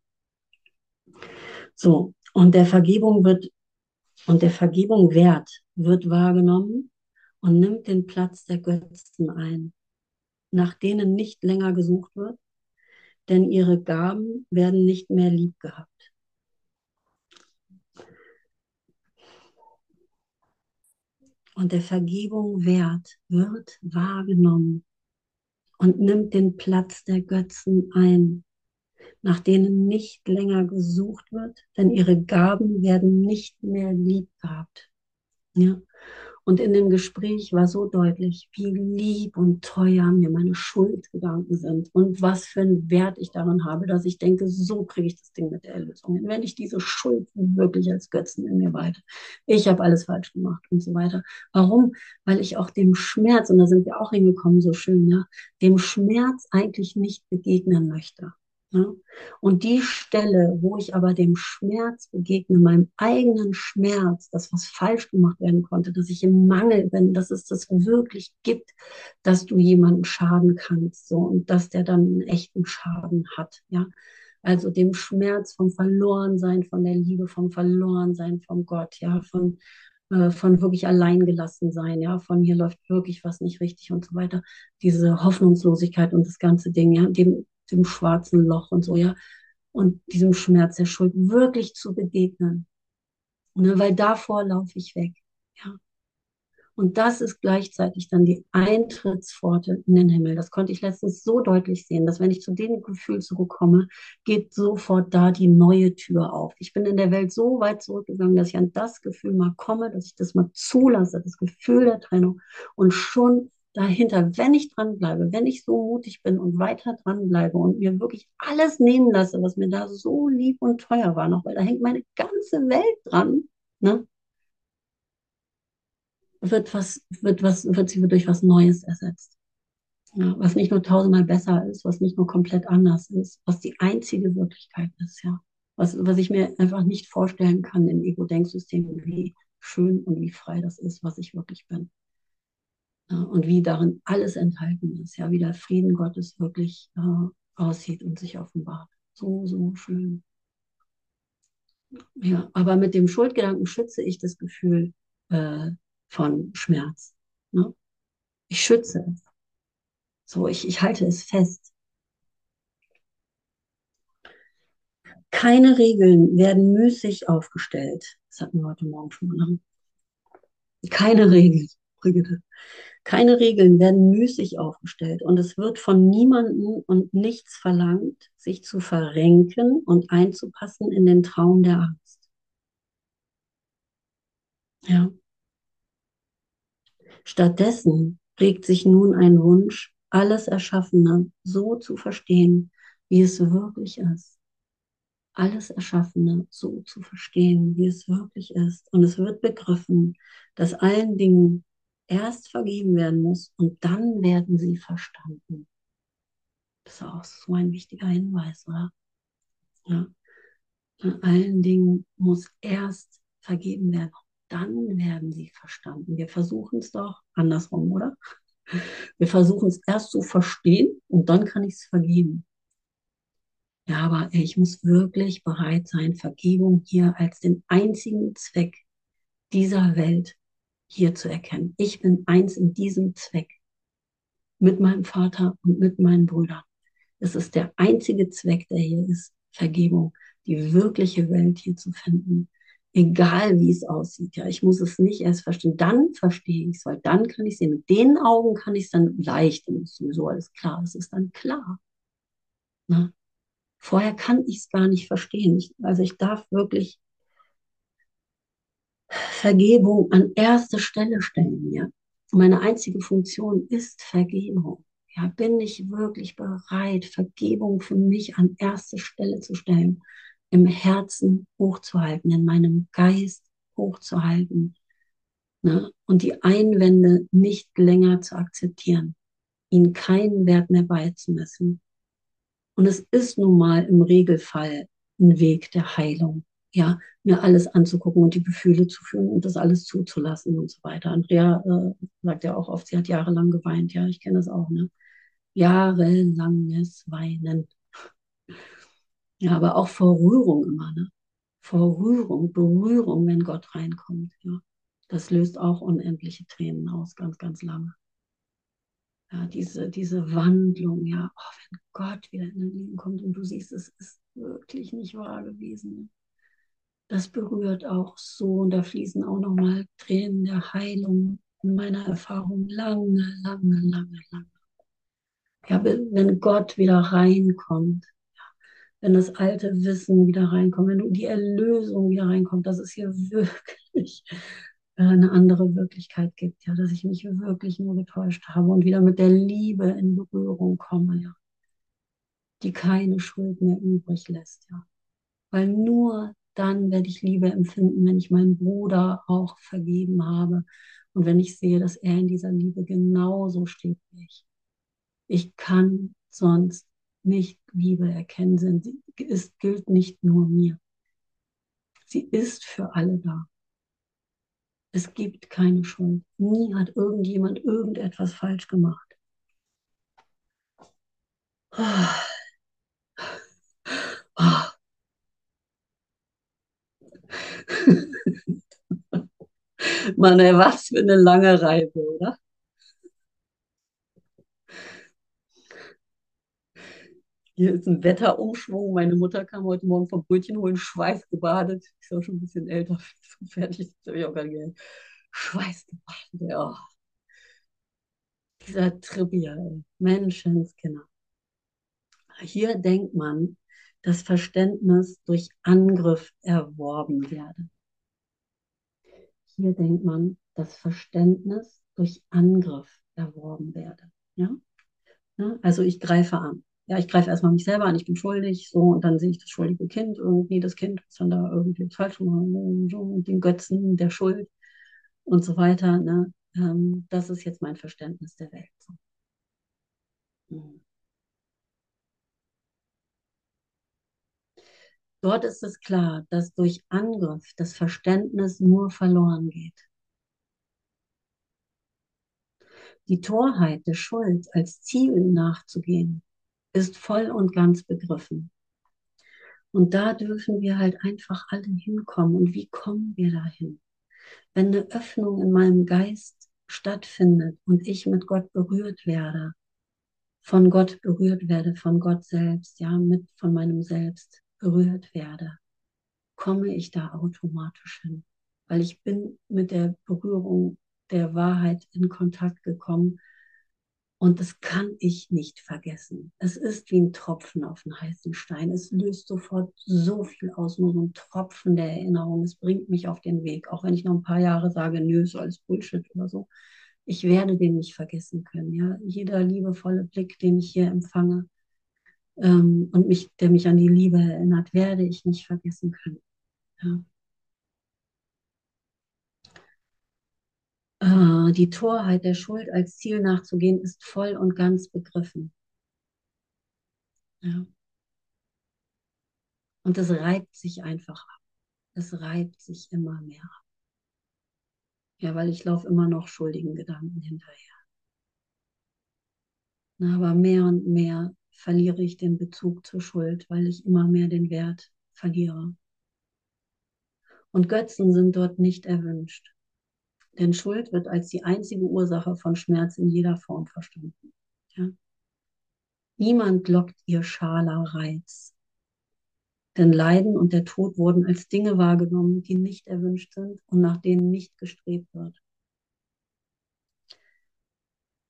So, und der Vergebung wird, und der Vergebung Wert wird wahrgenommen und nimmt den Platz der Götzen ein, nach denen nicht länger gesucht wird, denn ihre Gaben werden nicht mehr lieb gehabt. Und der Vergebung Wert wird wahrgenommen und nimmt den Platz der Götzen ein, nach denen nicht länger gesucht wird, denn ihre Gaben werden nicht mehr lieb gehabt. Ja. Und in dem Gespräch war so deutlich, wie lieb und teuer mir meine Schuldgedanken sind und was für einen Wert ich daran habe, dass ich denke, so kriege ich das Ding mit der Erlösung. Und wenn ich diese Schuld wirklich als Götzen in mir weite, ich habe alles falsch gemacht und so weiter. Warum? Weil ich auch dem Schmerz, und da sind wir auch hingekommen, so schön, ja, dem Schmerz eigentlich nicht begegnen möchte. Ja? Und die Stelle, wo ich aber dem Schmerz begegne, meinem eigenen Schmerz, das, was falsch gemacht werden konnte, dass ich im Mangel bin, dass es das wirklich gibt, dass du jemanden schaden kannst, so, und dass der dann einen echten Schaden hat, ja. Also dem Schmerz vom Verlorensein, von der Liebe, vom Verlorensein vom Gott, ja, von, äh, von wirklich alleingelassen sein, ja, von hier läuft wirklich was nicht richtig und so weiter. Diese Hoffnungslosigkeit und das ganze Ding, ja, dem, dem schwarzen Loch und so, ja, und diesem Schmerz der Schuld wirklich zu begegnen. Ne, weil davor laufe ich weg, ja. Und das ist gleichzeitig dann die Eintrittspforte in den Himmel. Das konnte ich letztens so deutlich sehen, dass wenn ich zu dem Gefühl zurückkomme, geht sofort da die neue Tür auf. Ich bin in der Welt so weit zurückgegangen, dass ich an das Gefühl mal komme, dass ich das mal zulasse, das Gefühl der Trennung. Und schon dahinter, wenn ich dranbleibe, wenn ich so mutig bin und weiter dranbleibe und mir wirklich alles nehmen lasse, was mir da so lieb und teuer war noch, weil da hängt meine ganze Welt dran, ne? wird was, wird was, wird sie durch was Neues ersetzt. Ja, was nicht nur tausendmal besser ist, was nicht nur komplett anders ist, was die einzige Wirklichkeit ist, ja. Was, was ich mir einfach nicht vorstellen kann im Ego-Denksystem, wie schön und wie frei das ist, was ich wirklich bin und wie darin alles enthalten ist, ja, wie der Frieden Gottes wirklich äh, aussieht und sich offenbart. So, so schön. Ja, aber mit dem Schuldgedanken schütze ich das Gefühl äh, von Schmerz. Ne? Ich schütze es. So, ich, ich halte es fest. Keine Regeln werden müßig aufgestellt. Das hatten wir heute Morgen schon. Ne? Keine Regeln, Brigitte. Keine Regeln werden müßig aufgestellt und es wird von niemandem und nichts verlangt, sich zu verrenken und einzupassen in den Traum der Angst. Ja. Stattdessen regt sich nun ein Wunsch, alles Erschaffene so zu verstehen, wie es wirklich ist. Alles Erschaffene so zu verstehen, wie es wirklich ist. Und es wird begriffen, dass allen Dingen erst vergeben werden muss und dann werden sie verstanden. Das ist auch so ein wichtiger Hinweis, oder? Ja. In allen Dingen muss erst vergeben werden, dann werden sie verstanden. Wir versuchen es doch andersrum, oder? Wir versuchen es erst zu verstehen und dann kann ich es vergeben. Ja, aber ich muss wirklich bereit sein, Vergebung hier als den einzigen Zweck dieser Welt hier zu erkennen. Ich bin eins in diesem Zweck mit meinem Vater und mit meinen Brüdern. Es ist der einzige Zweck, der hier ist, Vergebung, die wirkliche Welt hier zu finden, Egal wie es aussieht, ja, ich muss es nicht erst verstehen. Dann verstehe ich es, weil dann kann ich sehen. Mit den Augen kann ich es dann leicht, dann ist sowieso alles klar. Es ist dann klar. Ne? Vorher kann ich es gar nicht verstehen. Ich, also ich darf wirklich Vergebung an erste Stelle stellen, ja. Meine einzige Funktion ist Vergebung. Ja, bin ich wirklich bereit, Vergebung für mich an erste Stelle zu stellen, im Herzen hochzuhalten, in meinem Geist hochzuhalten ne? und die Einwände nicht länger zu akzeptieren, ihnen keinen Wert mehr beizumessen. Und es ist nun mal im Regelfall ein Weg der Heilung, ja, mir alles anzugucken und die Gefühle zu fühlen und das alles zuzulassen und so weiter. Andrea äh, sagt ja auch oft, sie hat jahrelang geweint, ja, ich kenne das auch, ne? Jahrelanges Weinen. Ja, aber auch vor Rührung immer, ne? Vor Rührung, Berührung, wenn Gott reinkommt, ja. Das löst auch unendliche Tränen aus, ganz, ganz lange. Ja, diese, diese Wandlung, ja, oh, wenn Gott wieder in dein Leben kommt und du siehst, es ist wirklich nicht wahr gewesen. Das berührt auch so und da fließen auch nochmal Tränen der Heilung in meiner Erfahrung lange, lange, lange, lange. Ja, wenn Gott wieder reinkommt, ja, wenn das alte Wissen wieder reinkommt, wenn die Erlösung wieder reinkommt, dass es hier wirklich eine andere Wirklichkeit gibt, ja, dass ich mich wirklich nur getäuscht habe und wieder mit der Liebe in Berührung komme, ja, die keine Schuld mehr übrig lässt, ja. Weil nur dann werde ich Liebe empfinden, wenn ich meinen Bruder auch vergeben habe und wenn ich sehe, dass er in dieser Liebe genauso steht wie ich. Ich kann sonst nicht Liebe erkennen. Sie ist, gilt nicht nur mir. Sie ist für alle da. Es gibt keine Schuld. Nie hat irgendjemand irgendetwas falsch gemacht. Oh. Oh. Mann, ey, was für eine lange Reise, oder? Hier ist ein Wetterumschwung. Meine Mutter kam heute Morgen vom Brötchen holen, schweißgebadet. Ist auch schon ein bisschen älter, so fertig. Das habe ich auch gar nicht. Schweißgebadet, ja. Dieser ey. Menschenskinder. Hier denkt man, das Verständnis durch Angriff erworben werde. Hier denkt man, das Verständnis durch Angriff erworben werde. Ja? ja? Also ich greife an. Ja, ich greife erstmal mich selber an, ich bin schuldig, so, und dann sehe ich das schuldige Kind, irgendwie das Kind, was dann da irgendwie falsch macht, den Götzen der Schuld und so weiter. Ne? Ähm, das ist jetzt mein Verständnis der Welt. So. Dort ist es klar, dass durch Angriff das Verständnis nur verloren geht. Die Torheit der Schuld als Ziel nachzugehen, ist voll und ganz begriffen. Und da dürfen wir halt einfach alle hinkommen. Und wie kommen wir dahin? Wenn eine Öffnung in meinem Geist stattfindet und ich mit Gott berührt werde, von Gott berührt werde, von Gott selbst, ja, mit von meinem Selbst, berührt werde, komme ich da automatisch hin, weil ich bin mit der Berührung der Wahrheit in Kontakt gekommen und das kann ich nicht vergessen. Es ist wie ein Tropfen auf einen heißen Stein. Es löst sofort so viel aus, nur so ein Tropfen der Erinnerung. Es bringt mich auf den Weg, auch wenn ich noch ein paar Jahre sage, nö, ist alles Bullshit oder so. Ich werde den nicht vergessen können. Ja, jeder liebevolle Blick, den ich hier empfange, ähm, und mich, der mich an die Liebe erinnert, werde ich nicht vergessen können. Ja. Äh, die Torheit der Schuld als Ziel nachzugehen, ist voll und ganz begriffen. Ja. Und es reibt sich einfach ab. Es reibt sich immer mehr ab. Ja, weil ich laufe immer noch schuldigen Gedanken hinterher. Na, aber mehr und mehr verliere ich den Bezug zur Schuld, weil ich immer mehr den Wert verliere. Und Götzen sind dort nicht erwünscht. Denn Schuld wird als die einzige Ursache von Schmerz in jeder Form verstanden. Ja? Niemand lockt ihr schaler Reiz. Denn Leiden und der Tod wurden als Dinge wahrgenommen, die nicht erwünscht sind und nach denen nicht gestrebt wird.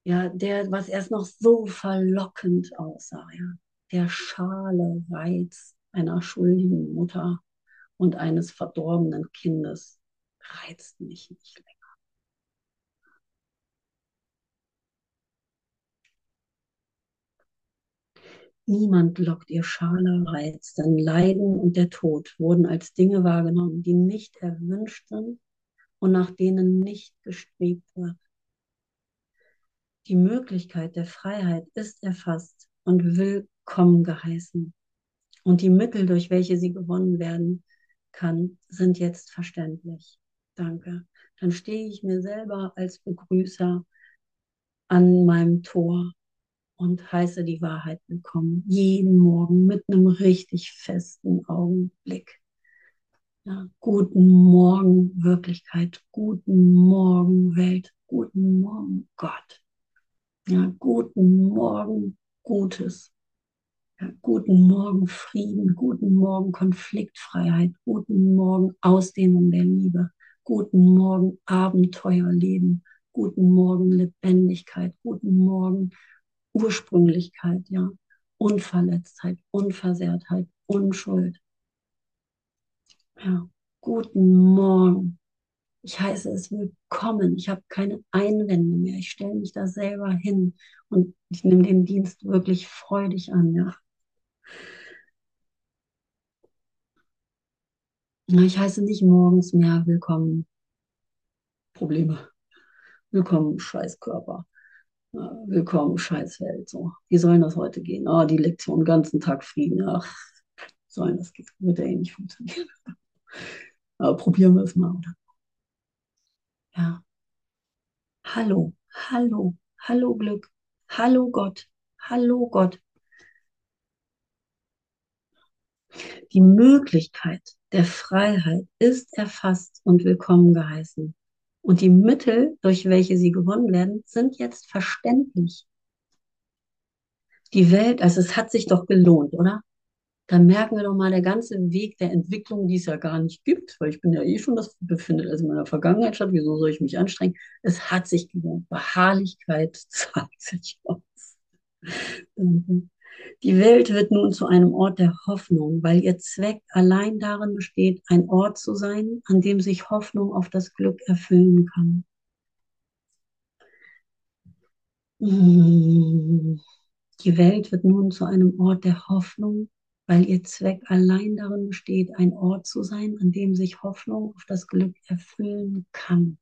Ja, der, was erst noch so verlockend aussah, ja, der schale Reiz einer schuldigen Mutter und eines verdorbenen Kindes reizt mich nicht länger. Niemand lockt ihr schaler Reiz, denn Leiden und der Tod wurden als Dinge wahrgenommen, die nicht erwünscht sind und nach denen nicht gestrebt wird. Die Möglichkeit der Freiheit ist erfasst und willkommen geheißen. Und die Mittel, durch welche sie gewonnen werden kann, sind jetzt verständlich. Danke. Dann stehe ich mir selber als Begrüßer an meinem Tor und heiße die Wahrheit willkommen. Jeden Morgen mit einem richtig festen Augenblick. Ja, guten Morgen Wirklichkeit, guten Morgen Welt, guten Morgen Gott. Ja, guten Morgen Gutes. Ja, guten Morgen Frieden, guten Morgen Konfliktfreiheit, guten Morgen Ausdehnung der Liebe, guten Morgen Abenteuerleben, guten Morgen Lebendigkeit, guten Morgen Ursprünglichkeit, ja, Unverletztheit, Unversehrtheit, Unschuld. Ja, guten Morgen. Ich heiße es willkommen. Ich habe keine Einwände mehr. Ich stelle mich da selber hin und ich nehme den Dienst wirklich freudig an, ja. Ich heiße nicht morgens mehr willkommen. Probleme. Willkommen, Scheißkörper. Willkommen, Scheißwelt. So, wie soll das heute gehen? Oh, die Lektion, den ganzen Tag Frieden. Ach, sollen das geht, wird ja eh nicht funktionieren. Aber probieren wir es mal, oder? Ja. Hallo, hallo, hallo Glück, hallo Gott, hallo Gott. Die Möglichkeit der Freiheit ist erfasst und willkommen geheißen. Und die Mittel, durch welche sie gewonnen werden, sind jetzt verständlich. Die Welt, also es hat sich doch gelohnt, oder? Da merken wir doch mal, der ganze Weg der Entwicklung, die es ja gar nicht gibt, weil ich bin ja eh schon das befindet also in meiner Vergangenheit statt, wieso soll ich mich anstrengen? Es hat sich gelohnt. Beharrlichkeit zahlt sich aus. Die Welt wird nun zu einem Ort der Hoffnung, weil ihr Zweck allein darin besteht, ein Ort zu sein, an dem sich Hoffnung auf das Glück erfüllen kann. Die Welt wird nun zu einem Ort der Hoffnung, weil ihr Zweck allein darin besteht, ein Ort zu sein, an dem sich Hoffnung auf das Glück erfüllen kann.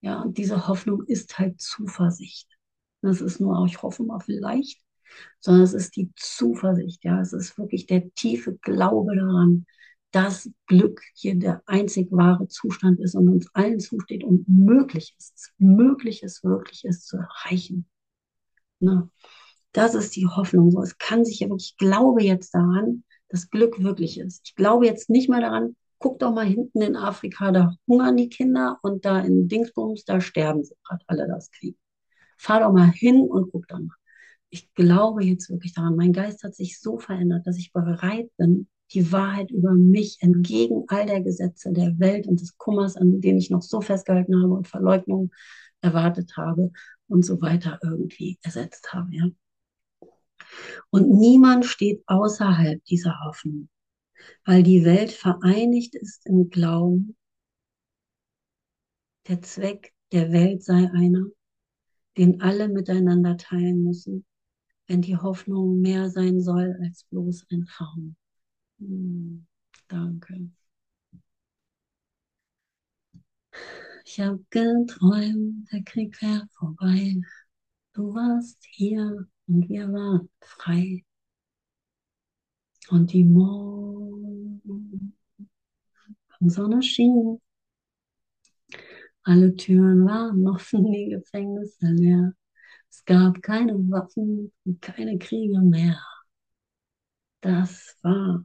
Ja, und diese Hoffnung ist halt Zuversicht. Das ist nur, auch, ich hoffe mal vielleicht, sondern es ist die Zuversicht, ja, es ist wirklich der tiefe Glaube daran, dass Glück hier der einzig wahre Zustand ist und uns allen zusteht und möglich ist, möglich ist, wirklich ist zu erreichen. Ne? Das ist die Hoffnung. So, es kann sich ja wirklich, ich glaube jetzt daran, dass Glück wirklich ist. Ich glaube jetzt nicht mehr daran, guck doch mal hinten in Afrika, da hungern die Kinder und da in Dingsbums, da sterben sie gerade alle das Krieg. Fahr doch mal hin und guck doch mal ich glaube jetzt wirklich daran, mein Geist hat sich so verändert, dass ich bereit bin, die Wahrheit über mich entgegen all der Gesetze der Welt und des Kummers, an denen ich noch so festgehalten habe und Verleugnung erwartet habe und so weiter irgendwie ersetzt habe. Ja? Und niemand steht außerhalb dieser Hoffnung, weil die Welt vereinigt ist im Glauben, der Zweck der Welt sei einer, den alle miteinander teilen müssen wenn die Hoffnung mehr sein soll als bloß ein Traum. Hm, danke. Ich habe geträumt, der Krieg wäre vorbei. Du warst hier und wir waren frei. Und die Morgen Sonne schien. Alle Türen waren offen, die Gefängnisse leer. Es gab keine Waffen und keine Kriege mehr. Das war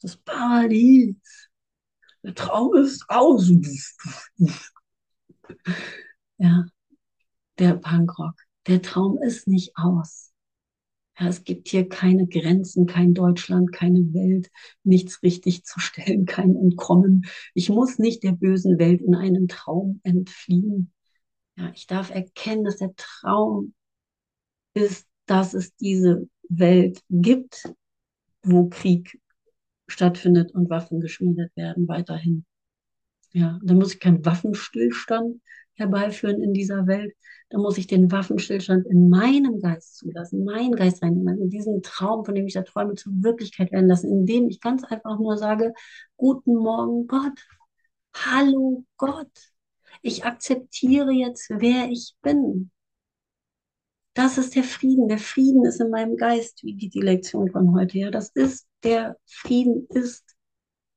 das Paradies. Der Traum ist aus. Ja, der Punkrock. Der Traum ist nicht aus. Ja, es gibt hier keine Grenzen, kein Deutschland, keine Welt, nichts richtig zu stellen, kein Entkommen. Ich muss nicht der bösen Welt in einen Traum entfliehen. Ja, ich darf erkennen, dass der Traum ist, dass es diese Welt gibt, wo Krieg stattfindet und Waffen geschmiedet werden weiterhin. Ja, da muss ich keinen Waffenstillstand herbeiführen in dieser Welt. Da muss ich den Waffenstillstand in meinem Geist zulassen, meinen Geist reinnehmen, in diesen Traum, von dem ich da träume, zur Wirklichkeit werden lassen, indem ich ganz einfach nur sage, guten Morgen Gott, hallo Gott, ich akzeptiere jetzt, wer ich bin. Das ist der Frieden. Der Frieden ist in meinem Geist, wie die Lektion von heute. Ja, das ist der Frieden ist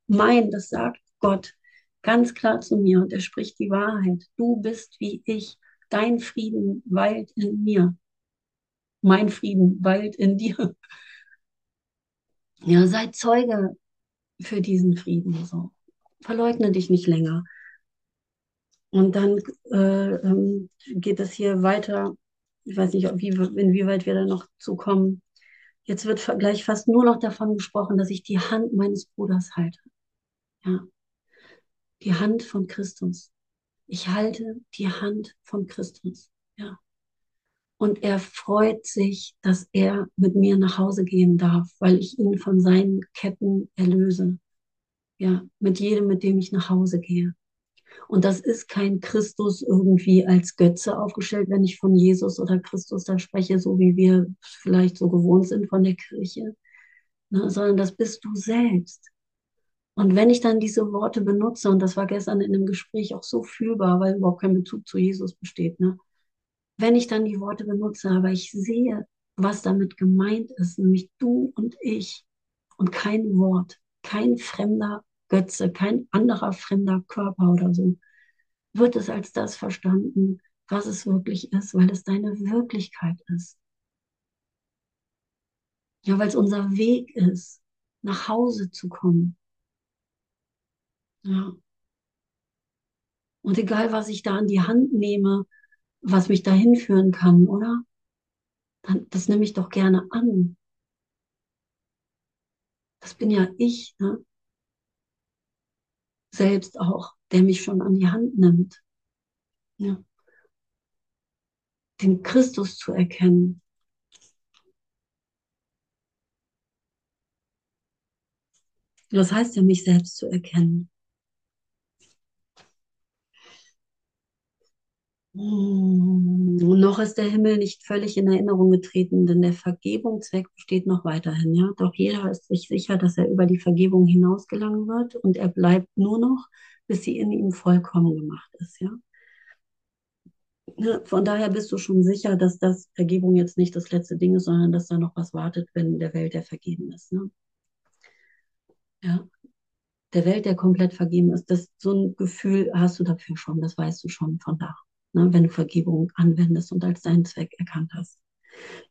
mein, das sagt Gott ganz klar zu mir und er spricht die Wahrheit. Du bist wie ich. Dein Frieden weilt in mir. Mein Frieden weilt in dir. Ja, sei Zeuge für diesen Frieden. So. Verleugne dich nicht länger. Und dann äh, ähm, geht es hier weiter ich weiß nicht, wie, inwieweit wir da noch zu kommen. Jetzt wird gleich fast nur noch davon gesprochen, dass ich die Hand meines Bruders halte. Ja. Die Hand von Christus. Ich halte die Hand von Christus. Ja. Und er freut sich, dass er mit mir nach Hause gehen darf, weil ich ihn von seinen Ketten erlöse. Ja, mit jedem, mit dem ich nach Hause gehe. Und das ist kein Christus irgendwie als Götze aufgestellt, wenn ich von Jesus oder Christus da spreche, so wie wir vielleicht so gewohnt sind von der Kirche, ne, sondern das bist du selbst. Und wenn ich dann diese Worte benutze, und das war gestern in einem Gespräch auch so fühlbar, weil überhaupt kein Bezug zu Jesus besteht, ne? wenn ich dann die Worte benutze, aber ich sehe, was damit gemeint ist, nämlich du und ich und kein Wort, kein fremder Götze, kein anderer fremder Körper oder so, wird es als das verstanden, was es wirklich ist, weil es deine Wirklichkeit ist. Ja, weil es unser Weg ist, nach Hause zu kommen. Ja. Und egal, was ich da an die Hand nehme, was mich dahin führen kann, oder? Dann, das nehme ich doch gerne an. Das bin ja ich. Ne? selbst auch, der mich schon an die Hand nimmt. Ja. Den Christus zu erkennen. Das heißt ja, mich selbst zu erkennen. Hm, noch ist der Himmel nicht völlig in Erinnerung getreten, denn der Vergebungszweck besteht noch weiterhin. Ja? Doch jeder ist sich sicher, dass er über die Vergebung hinaus gelangen wird und er bleibt nur noch, bis sie in ihm vollkommen gemacht ist. Ja? ja? Von daher bist du schon sicher, dass das Vergebung jetzt nicht das letzte Ding ist, sondern dass da noch was wartet, wenn der Welt der vergeben ist. Ne? Ja, der Welt, der komplett vergeben ist, das, so ein Gefühl hast du dafür schon, das weißt du schon von da ne, wenn du Vergebung anwendest und als deinen Zweck erkannt hast.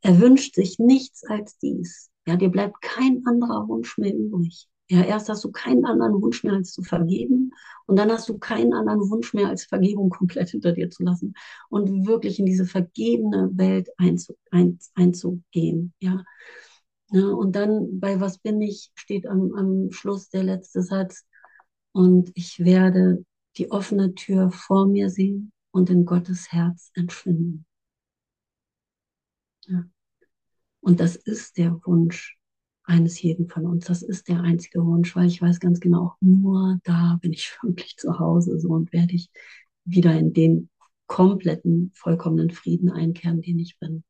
Er wünscht sich nichts als dies. Ja, dir bleibt kein anderer Wunsch mehr übrig. Ja, erst hast du keinen anderen Wunsch mehr als zu vergeben und dann hast du keinen anderen Wunsch mehr als Vergebung komplett hinter dir zu lassen und wirklich in diese vergebene Welt einzu, ein, einzugehen. Ja. ja. Und dann bei Was bin ich steht am, am Schluss der letzte Satz und ich werde die offene Tür vor mir sehen und in Gottes Herz entschwinden. Ja. Und das ist der Wunsch eines jeden von uns. Das ist der einzige Wunsch, weil ich weiß ganz genau, nur da bin ich wirklich zu Hause so und werde ich wieder in den kompletten, vollkommenen Frieden einkehren, den ich bin.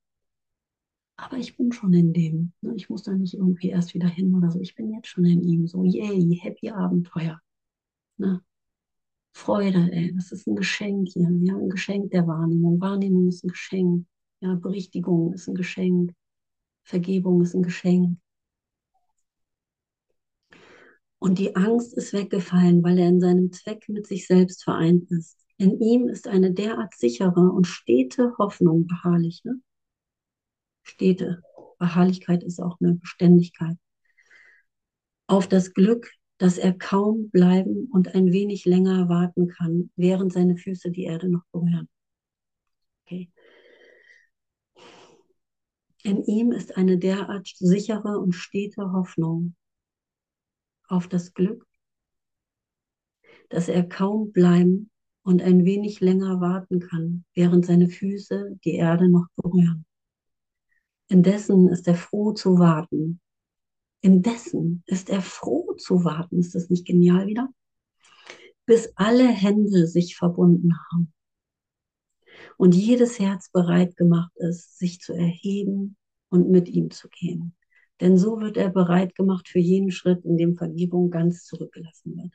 Aber ich bin schon in dem. Ne? Ich muss da nicht irgendwie erst wieder hin oder so. Ich bin jetzt schon in ihm. So, yay, happy Abenteuer. Ne? Freude, ey, das ist ein Geschenk hier, ja, ein Geschenk der Wahrnehmung. Wahrnehmung ist ein Geschenk, ja, Berichtigung ist ein Geschenk, Vergebung ist ein Geschenk. Und die Angst ist weggefallen, weil er in seinem Zweck mit sich selbst vereint ist. In ihm ist eine derart sichere und stete Hoffnung beharrlich. Ne? Stete. Beharrlichkeit ist auch eine Beständigkeit. Auf das Glück dass er kaum bleiben und ein wenig länger warten kann, während seine Füße die Erde noch berühren. Okay. In ihm ist eine derart sichere und stete Hoffnung auf das Glück, dass er kaum bleiben und ein wenig länger warten kann, während seine Füße die Erde noch berühren. Indessen ist er froh zu warten. Indessen ist er froh zu warten. Ist das nicht genial wieder? Bis alle Hände sich verbunden haben und jedes Herz bereit gemacht ist, sich zu erheben und mit ihm zu gehen. Denn so wird er bereit gemacht für jeden Schritt, in dem Vergebung ganz zurückgelassen wird.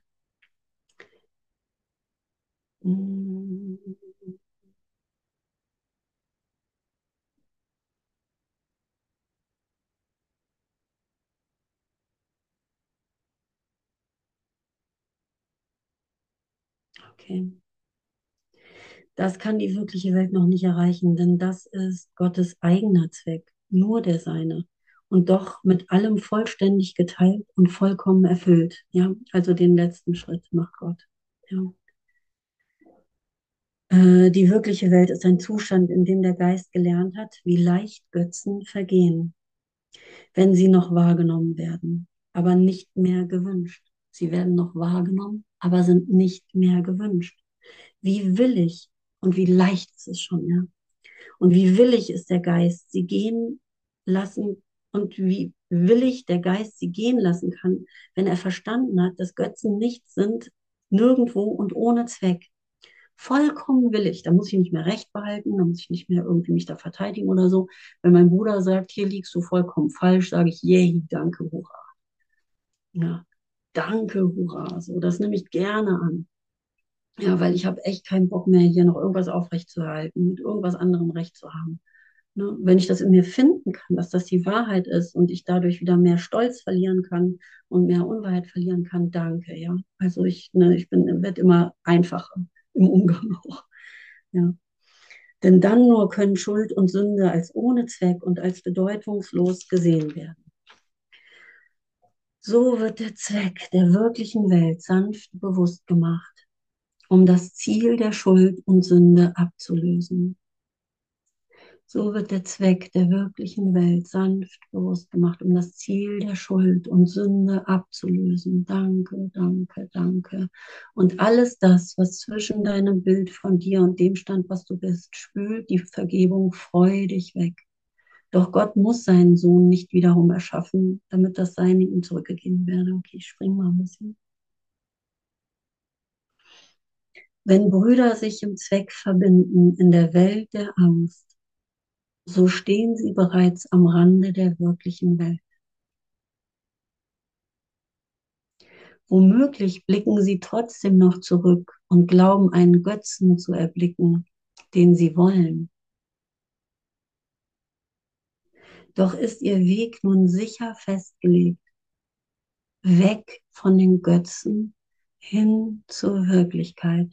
Okay. Das kann die wirkliche Welt noch nicht erreichen, denn das ist Gottes eigener Zweck, nur der seine. Und doch mit allem vollständig geteilt und vollkommen erfüllt. Ja, also den letzten Schritt macht Gott. Ja. Äh, die wirkliche Welt ist ein Zustand, in dem der Geist gelernt hat, wie leicht Götzen vergehen, wenn sie noch wahrgenommen werden, aber nicht mehr gewünscht. Sie werden noch wahrgenommen, aber sind nicht mehr gewünscht. Wie willig und wie leicht ist es schon, ja. Und wie willig ist der Geist, sie gehen lassen und wie willig der Geist sie gehen lassen kann, wenn er verstanden hat, dass Götzen nichts sind, nirgendwo und ohne Zweck. Vollkommen willig. Da muss ich nicht mehr Recht behalten, da muss ich nicht mehr irgendwie mich da verteidigen oder so. Wenn mein Bruder sagt, hier liegst du vollkommen falsch, sage ich, yay, danke, hurra. Ja, danke, hurra. So, das nehme ich gerne an. Ja, weil ich habe echt keinen Bock mehr, hier noch irgendwas aufrechtzuerhalten, mit irgendwas anderem Recht zu haben. Ne? Wenn ich das in mir finden kann, dass das die Wahrheit ist und ich dadurch wieder mehr Stolz verlieren kann und mehr Unwahrheit verlieren kann, danke, ja. Also ich, ne, ich bin, werde immer einfacher im Umgang auch. Ja. Denn dann nur können Schuld und Sünde als ohne Zweck und als bedeutungslos gesehen werden. So wird der Zweck der wirklichen Welt sanft bewusst gemacht um das Ziel der Schuld und Sünde abzulösen. So wird der Zweck der wirklichen Welt sanft bewusst gemacht, um das Ziel der Schuld und Sünde abzulösen. Danke, danke, danke. Und alles das, was zwischen deinem Bild von dir und dem stand, was du bist, spült die Vergebung freudig weg. Doch Gott muss seinen Sohn nicht wiederum erschaffen, damit das Seine ihm zurückgegeben werde. Okay, ich spring mal ein bisschen. Wenn Brüder sich im Zweck verbinden in der Welt der Angst, so stehen sie bereits am Rande der wirklichen Welt. Womöglich blicken sie trotzdem noch zurück und glauben einen Götzen zu erblicken, den sie wollen. Doch ist ihr Weg nun sicher festgelegt, weg von den Götzen hin zur Wirklichkeit.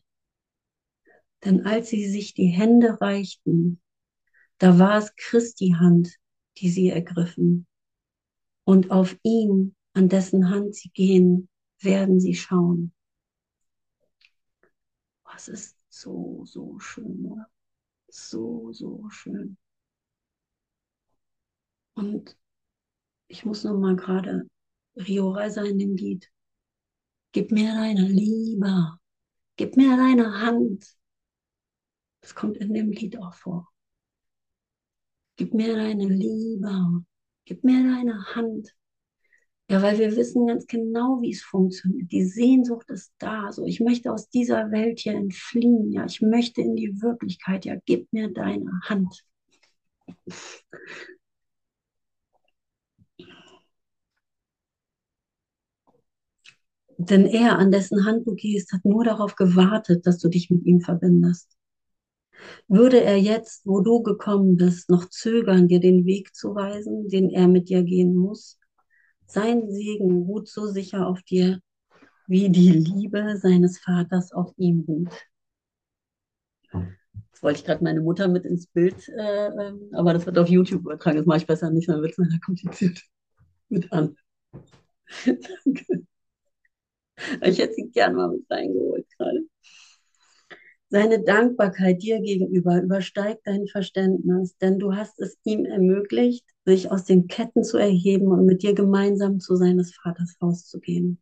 Denn als sie sich die Hände reichten, da war es Christi Hand, die sie ergriffen. Und auf ihn, an dessen Hand sie gehen, werden sie schauen. Was ist so, so schön, oder? So, so schön. Und ich muss noch mal gerade Rio Reiser in dem Lied. Gib mir deine Liebe, gib mir deine Hand, das kommt in dem Lied auch vor. Gib mir deine Liebe, gib mir deine Hand. Ja, weil wir wissen ganz genau, wie es funktioniert. Die Sehnsucht ist da. So, ich möchte aus dieser Welt hier entfliehen. Ja, ich möchte in die Wirklichkeit. Ja, gib mir deine Hand. Denn er, an dessen Hand du gehst, hat nur darauf gewartet, dass du dich mit ihm verbindest. Würde er jetzt, wo du gekommen bist, noch zögern, dir den Weg zu weisen, den er mit dir gehen muss? Sein Segen ruht so sicher auf dir, wie die Liebe seines Vaters auf ihm ruht. Jetzt wollte ich gerade meine Mutter mit ins Bild, äh, ähm, aber das wird auf YouTube übertragen. Das mache ich besser nicht, dann wird es leider kompliziert mit an. Danke. Ich hätte sie gerne mal mit reingeholt gerade. Seine Dankbarkeit dir gegenüber übersteigt dein Verständnis, denn du hast es ihm ermöglicht, sich aus den Ketten zu erheben und mit dir gemeinsam zu seines Vaters Haus zu gehen.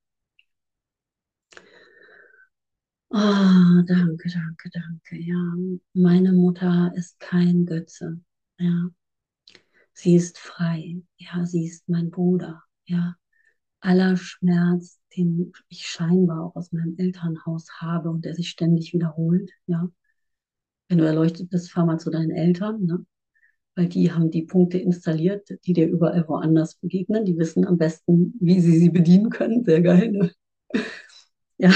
Oh, danke, danke, danke. Ja, meine Mutter ist kein Götze. Ja, sie ist frei. Ja, sie ist mein Bruder. Ja, aller Schmerz, den ich scheinbar auch aus meinem Elternhaus habe und der sich ständig wiederholt. Ja, wenn du erleuchtet bist, fahr mal zu deinen Eltern. Ne? Weil die haben die Punkte installiert, die dir überall woanders begegnen. Die wissen am besten, wie sie sie bedienen können. Sehr geil. Ne? Ja,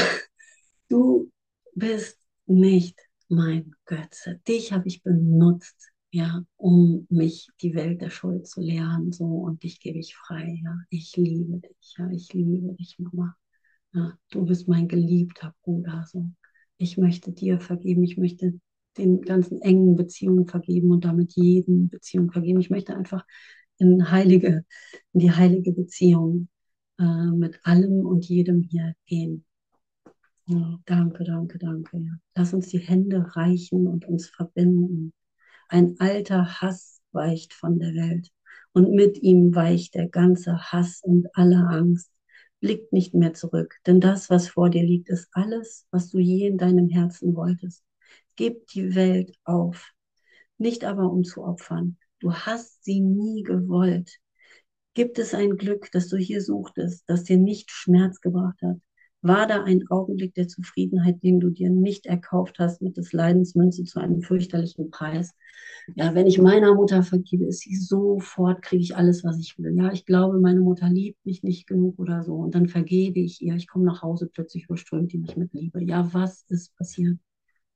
Du bist nicht mein Götze. Dich habe ich benutzt, ja, um mich die Welt der Schuld zu lehren, so und dich gebe ich frei, ja. Ich liebe dich, ja, ich liebe dich, Mama. Ja, du bist mein geliebter Bruder, so. Ich möchte dir vergeben, ich möchte den ganzen engen Beziehungen vergeben und damit jeden Beziehung vergeben. Ich möchte einfach in heilige, in die heilige Beziehung äh, mit allem und jedem hier gehen. Ja, danke, danke, danke. Ja. Lass uns die Hände reichen und uns verbinden. Ein alter Hass weicht von der Welt und mit ihm weicht der ganze Hass und alle Angst. Blickt nicht mehr zurück, denn das, was vor dir liegt, ist alles, was du je in deinem Herzen wolltest. Gib die Welt auf, nicht aber um zu opfern. Du hast sie nie gewollt. Gibt es ein Glück, das du hier suchtest, das dir nicht Schmerz gebracht hat? War da ein Augenblick der Zufriedenheit, den du dir nicht erkauft hast mit des Leidens Münze zu einem fürchterlichen Preis. Ja, wenn ich meiner Mutter vergebe, ist sie sofort, kriege ich alles, was ich will. Ja, ich glaube, meine Mutter liebt mich nicht genug oder so. Und dann vergebe ich ihr. Ich komme nach Hause, plötzlich überströmt die mich mit Liebe. Ja, was ist passiert?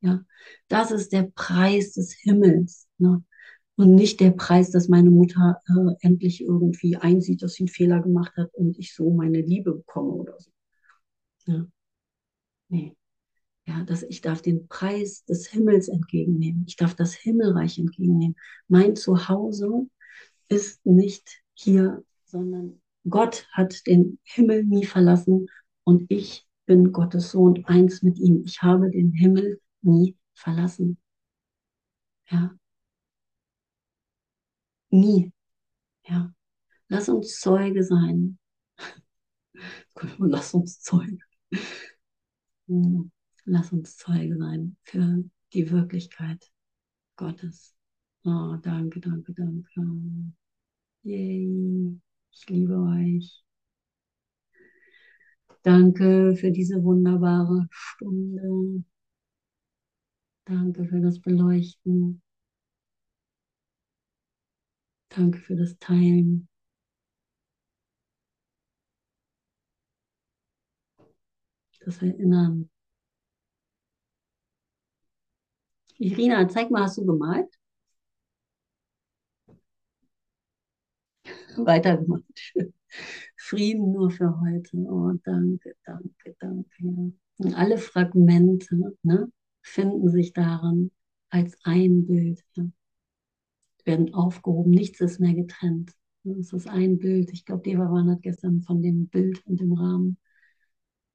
Ja, das ist der Preis des Himmels. Ne? Und nicht der Preis, dass meine Mutter äh, endlich irgendwie einsieht, dass sie einen Fehler gemacht hat und ich so meine Liebe bekomme oder so. Ja. Nee. Ja, dass ich darf den Preis des Himmels entgegennehmen. Ich darf das Himmelreich entgegennehmen. Mein Zuhause ist nicht hier, sondern Gott hat den Himmel nie verlassen und ich bin Gottes Sohn, eins mit ihm. Ich habe den Himmel nie verlassen. Ja. Nie. Ja. Lass uns Zeuge sein. Lass uns Zeuge. Hm, lass uns Zeuge sein für die Wirklichkeit Gottes. Oh, danke, danke, danke. Yay. Ich liebe euch. Danke für diese wunderbare Stunde. Danke für das Beleuchten. Danke für das Teilen. Das Erinnern. Irina, zeig mal, hast du gemalt? Weitergemacht. Frieden nur für heute. Oh, danke, danke, danke. Und alle Fragmente ne, finden sich darin als ein Bild. Ja. Werden aufgehoben, nichts ist mehr getrennt. Es ist ein Bild. Ich glaube, Devavan hat gestern von dem Bild und dem Rahmen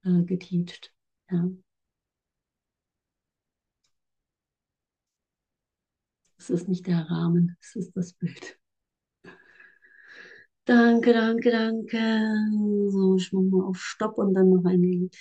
äh, geteacht. Ja. Es ist nicht der Rahmen, es ist das Bild. Danke, danke, danke. So, ich mache mal auf Stopp und dann noch ein Lied.